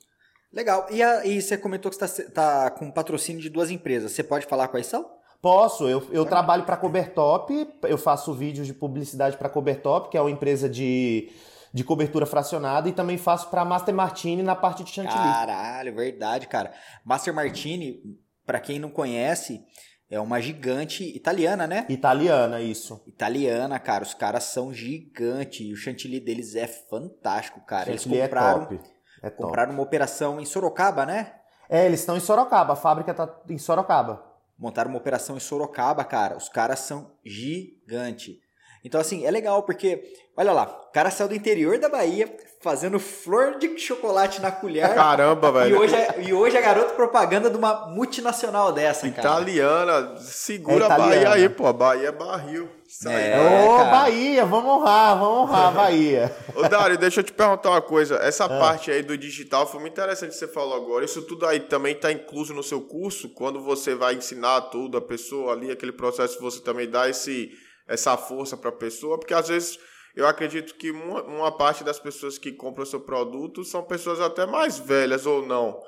Legal. E, a, e você comentou que está tá com patrocínio de duas empresas. Você pode falar quais são? Posso. Eu, eu trabalho para a Cobertop, eu faço vídeos de publicidade para a Cobertop, que é uma empresa de, de cobertura fracionada, e também faço para Master Martini na parte de chantilly. Caralho, verdade, cara. Master Martini, para quem não conhece, é uma gigante italiana, né? Italiana, isso. Italiana, cara. Os caras são gigantes. E o chantilly deles é fantástico, cara. Eles compraram, é top. É top. compraram uma operação em Sorocaba, né? É, eles estão em Sorocaba. A fábrica tá em Sorocaba. Montaram uma operação em Sorocaba, cara. Os caras são gigantes. Então, assim, é legal porque, olha lá, o cara saiu do interior da Bahia, fazendo flor de chocolate na colher. Caramba, velho. E hoje, é, e hoje é garoto propaganda de uma multinacional dessa, cara. Italiana. Segura é a Bahia aí, pô. Bahia é barril. Isso é, Ô, cara. Bahia, vamos honrar, vamos honrar a Bahia. Ô, Dário, deixa eu te perguntar uma coisa. Essa ah. parte aí do digital foi muito interessante que você falou agora. Isso tudo aí também está incluso no seu curso? Quando você vai ensinar tudo, a pessoa ali, aquele processo, você também dá esse, essa força para a pessoa? Porque às vezes eu acredito que uma, uma, parte das pessoas que compram o seu produto são pessoas até mais velhas ou não.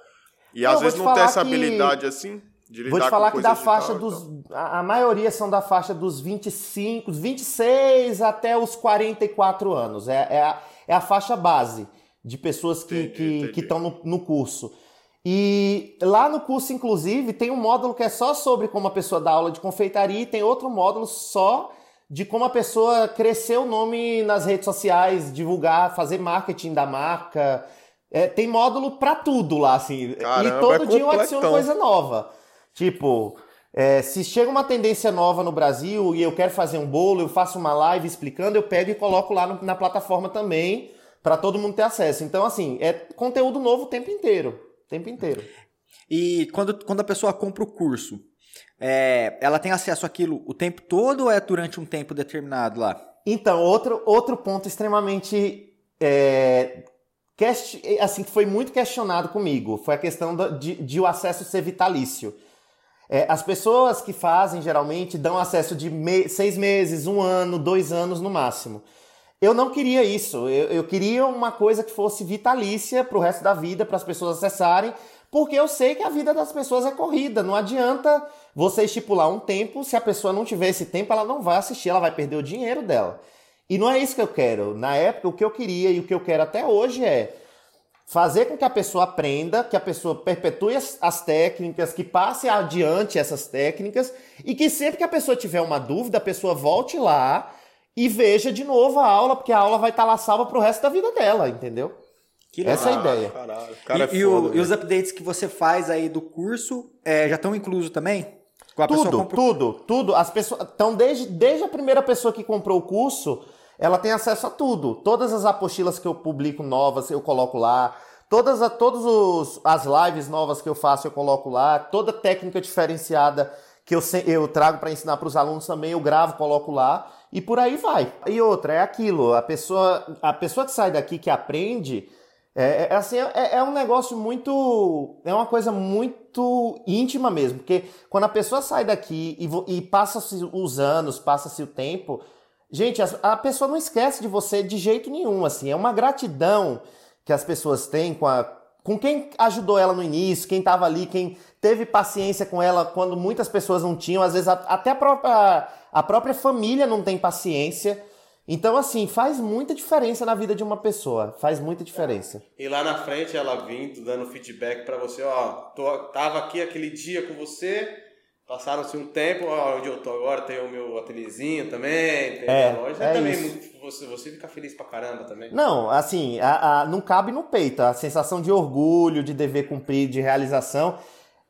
E não, às vezes não tem essa habilidade assim. De vou te falar que da faixa dos. Então. A, a maioria são da faixa dos 25, 26 até os 44 anos. É, é, a, é a faixa base de pessoas que estão que, que, que no, no curso. E lá no curso, inclusive, tem um módulo que é só sobre como a pessoa dá aula de confeitaria e tem outro módulo só de como a pessoa crescer o nome nas redes sociais, divulgar, fazer marketing da marca. É, tem módulo para tudo lá, assim. Caramba, e todo é dia eu adiciono coisa nova. Tipo, é, se chega uma tendência nova no Brasil e eu quero fazer um bolo, eu faço uma live explicando, eu pego e coloco lá no, na plataforma também para todo mundo ter acesso. Então, assim, é conteúdo novo o tempo inteiro. O tempo inteiro. E quando, quando a pessoa compra o curso, é, ela tem acesso àquilo o tempo todo ou é durante um tempo determinado lá? Então, outro, outro ponto extremamente. É, quest, assim, que foi muito questionado comigo foi a questão do, de, de o acesso ser vitalício. É, as pessoas que fazem geralmente dão acesso de me, seis meses, um ano, dois anos no máximo. Eu não queria isso. Eu, eu queria uma coisa que fosse vitalícia para o resto da vida, para as pessoas acessarem porque eu sei que a vida das pessoas é corrida. Não adianta você estipular um tempo, se a pessoa não tiver esse tempo, ela não vai assistir, ela vai perder o dinheiro dela. E não é isso que eu quero. Na época, o que eu queria e o que eu quero até hoje é fazer com que a pessoa aprenda, que a pessoa perpetue as, as, técnicas, que passe adiante essas técnicas e que sempre que a pessoa tiver uma dúvida, a pessoa volte lá e veja de novo a aula, porque a aula vai estar lá salva para o resto da vida dela, entendeu? Que Essa é a ideia. Caralho, cara e, é foda, e, o, e, os updates que você faz aí do curso é, já estão inclusos também? Tudo, compra... tudo, tudo. As pessoas. Então, desde, desde a primeira pessoa que comprou o curso, ela tem acesso a tudo. Todas as apostilas que eu publico novas, eu coloco lá. Todas, a, todos os, as lives novas que eu faço eu coloco lá, toda técnica diferenciada que eu, eu trago para ensinar para os alunos também eu gravo, coloco lá e por aí vai. E outra, é aquilo, a pessoa, a pessoa que sai daqui, que aprende, é, é assim, é, é, um negócio muito. É uma coisa muito íntima mesmo. Porque quando a pessoa sai daqui e, e passa-se os anos, passa-se o tempo, gente, a, a, pessoa não esquece de você de jeito nenhum. Assim, é uma gratidão que as pessoas têm com, a, com quem ajudou ela no início, quem estava ali, quem teve paciência com ela quando muitas pessoas não tinham. Às vezes até a própria, a própria família não tem paciência. Então, assim, faz muita diferença na vida de uma pessoa. Faz muita diferença. E lá na frente ela vindo, dando feedback para você, ó, tô, tava aqui aquele dia com você, passaram-se um tempo, ó, onde eu tô agora, tem o meu ateliêzinho também, tem é, a loja, é também isso. você, você fica feliz pra caramba também. Não, assim, a, a, não cabe no peito. A sensação de orgulho, de dever cumprido, de realização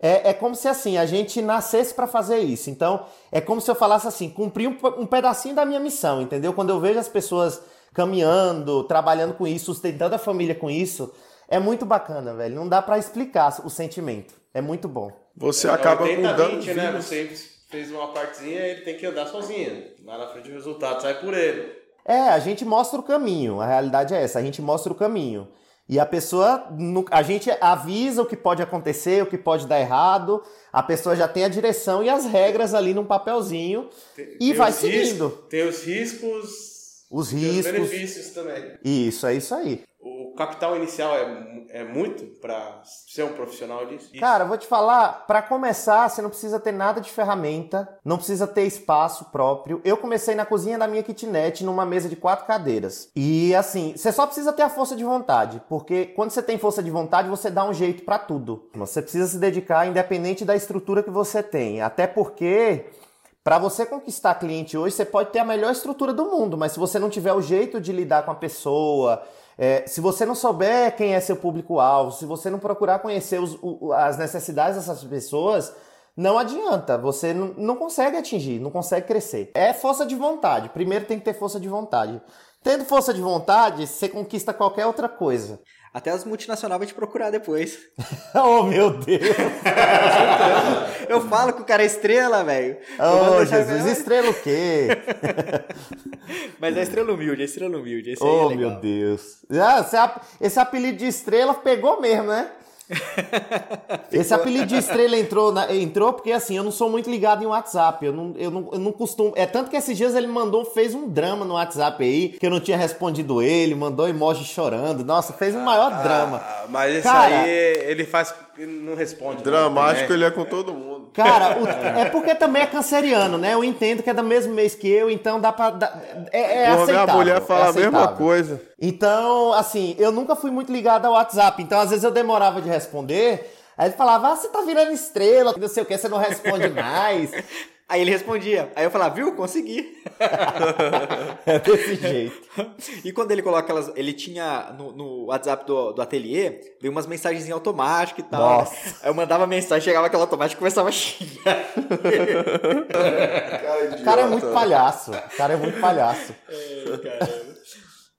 é, é como se assim, a gente nascesse para fazer isso. Então, é como se eu falasse assim, cumprir um, um pedacinho da minha missão, entendeu? Quando eu vejo as pessoas caminhando, trabalhando com isso, sustentando a família com isso, é muito bacana, velho. Não dá para explicar o sentimento. É muito bom. Você é, acaba 80, mudando 20, né? Você fez uma partezinha, ele tem que andar sozinho. Lá na frente o resultado sai por ele. É, a gente mostra o caminho. A realidade é essa, a gente mostra o caminho. E a pessoa, a gente avisa o que pode acontecer, o que pode dar errado, a pessoa já tem a direção e as regras ali num papelzinho tem, e tem vai seguindo. Riscos, tem os riscos. Os riscos. Os benefícios também. Isso, é isso aí o capital inicial é, é muito para ser um profissional disso? Cara, vou te falar, para começar, você não precisa ter nada de ferramenta, não precisa ter espaço próprio. Eu comecei na cozinha da minha kitnet numa mesa de quatro cadeiras. E assim, você só precisa ter a força de vontade, porque quando você tem força de vontade, você dá um jeito para tudo. Você precisa se dedicar independente da estrutura que você tem, até porque para você conquistar cliente hoje, você pode ter a melhor estrutura do mundo, mas se você não tiver o jeito de lidar com a pessoa, é, se você não souber quem é seu público-alvo, se você não procurar conhecer os, o, as necessidades dessas pessoas, não adianta, você não, não consegue atingir, não consegue crescer. É força de vontade. Primeiro tem que ter força de vontade. Tendo força de vontade, você conquista qualquer outra coisa. Até as multinacionais vão te procurar depois. oh, meu Deus! eu falo que o cara é estrela, velho. Oh, Jesus, estrela o quê? Mas é estrela humilde, é estrela humilde. Esse oh, é meu Deus. Ah, esse apelido de estrela pegou mesmo, né? Esse apelido de estrela entrou, na, entrou porque assim, eu não sou muito ligado em WhatsApp. Eu não, eu, não, eu não costumo. É tanto que esses dias ele mandou, fez um drama no WhatsApp aí, que eu não tinha respondido ele, mandou emoji chorando. Nossa, fez um maior ah, drama. Mas esse Cara, aí ele faz. não responde. Dramático ele é com todo mundo. Cara, o, é porque também é canceriano, né? Eu entendo que é do mesmo mês que eu, então dá pra. Dá, é, é Porra, aceitável. Minha mulher fala é a mesma coisa. Então, assim, eu nunca fui muito ligado ao WhatsApp. Então, às vezes eu demorava de responder. Aí ele falava, ah, você tá virando estrela, não sei o que, você não responde mais. Aí ele respondia. Aí eu falava, viu? Consegui. é desse jeito. E quando ele coloca elas. Ele tinha no, no WhatsApp do, do ateliê, veio umas mensagens automáticas e tal. Nossa. Aí eu mandava mensagem, chegava aquela automática e começava a xingar. o cara é muito palhaço. O cara é muito palhaço. É, caramba.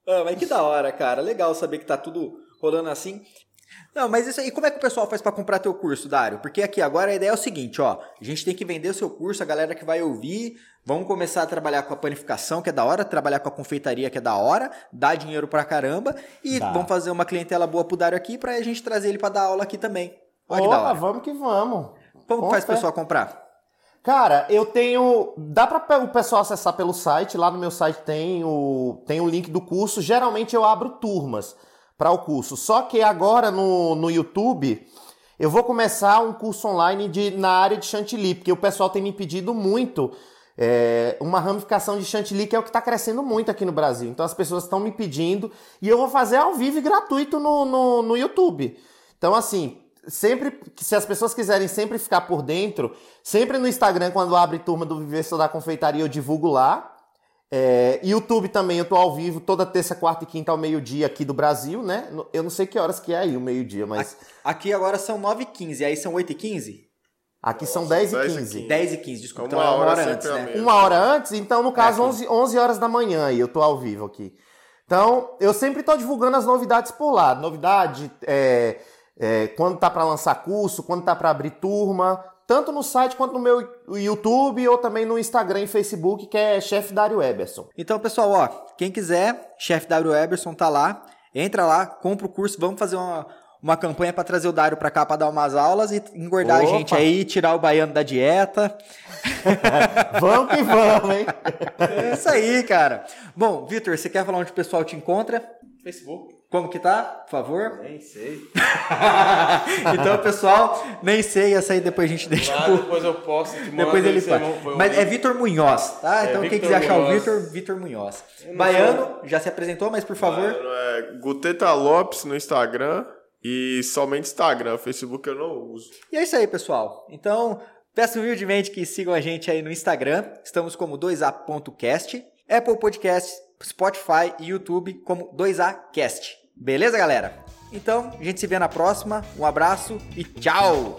Ah, mas que da hora, cara. Legal saber que tá tudo rolando assim. Não, mas isso aí, como é que o pessoal faz para comprar teu curso, Dário? Porque aqui agora a ideia é o seguinte, ó, a gente tem que vender o seu curso, a galera que vai ouvir, vamos começar a trabalhar com a panificação, que é da hora, trabalhar com a confeitaria, que é da hora, dá dinheiro pra caramba, e Dá. vamos fazer uma clientela boa pro Dário aqui pra gente trazer ele para dar aula aqui também. Olha que da hora. vamos que vamos. Como que faz o pessoal comprar? Cara, eu tenho. Dá para o pessoal acessar pelo site. Lá no meu site tem o, tem o link do curso. Geralmente eu abro turmas para o curso. Só que agora no, no YouTube eu vou começar um curso online de, na área de chantilly, porque o pessoal tem me pedido muito é, uma ramificação de chantilly que é o que está crescendo muito aqui no Brasil. Então as pessoas estão me pedindo e eu vou fazer ao vivo e gratuito no, no, no YouTube. Então, assim, sempre se as pessoas quiserem sempre ficar por dentro, sempre no Instagram, quando abre turma do Viver da Confeitaria, eu divulgo lá. É, YouTube também, eu tô ao vivo toda terça, quarta e quinta ao meio-dia aqui do Brasil, né? Eu não sei que horas que é aí o meio-dia, mas. Aqui agora são 9h15, aí são 8h15? Aqui são 10 e 15. 10 e 15, desculpa. Uma, então é uma hora, hora antes, né? Uma hora antes, então no caso é 11, 11 horas da manhã aí, eu tô ao vivo aqui. Então, eu sempre estou divulgando as novidades por lá. Novidade, é, é, quando tá para lançar curso, quando tá para abrir turma, tanto no site quanto no meu YouTube ou também no Instagram e Facebook, que é Chef Dário Eberson. Então, pessoal, ó, quem quiser, Chef Dário Eberson tá lá. Entra lá, compra o curso, vamos fazer uma, uma campanha para trazer o Dário para cá para dar umas aulas e engordar Opa. a gente aí, tirar o baiano da dieta. vamos que vamos, hein? É isso aí, cara. Bom, Vitor, você quer falar onde o pessoal te encontra? Facebook. Como que tá? Por favor. Nem sei. então, pessoal, nem sei. Essa aí depois a gente deixa. Lá, depois eu posto. Te depois ele faz. Mas é Vitor Munhoz, tá? É, então Victor quem quiser Munhoz. achar o Vitor, Vitor Munhoz. Baiano, já se apresentou, mas por favor. Baiano é Guteta Lopes no Instagram e somente Instagram. Facebook eu não uso. E é isso aí, pessoal. Então, peço humildemente que sigam a gente aí no Instagram. Estamos como 2a.cast, Apple Podcasts, Spotify e YouTube como 2acast. Beleza, galera? Então, a gente se vê na próxima. Um abraço e tchau!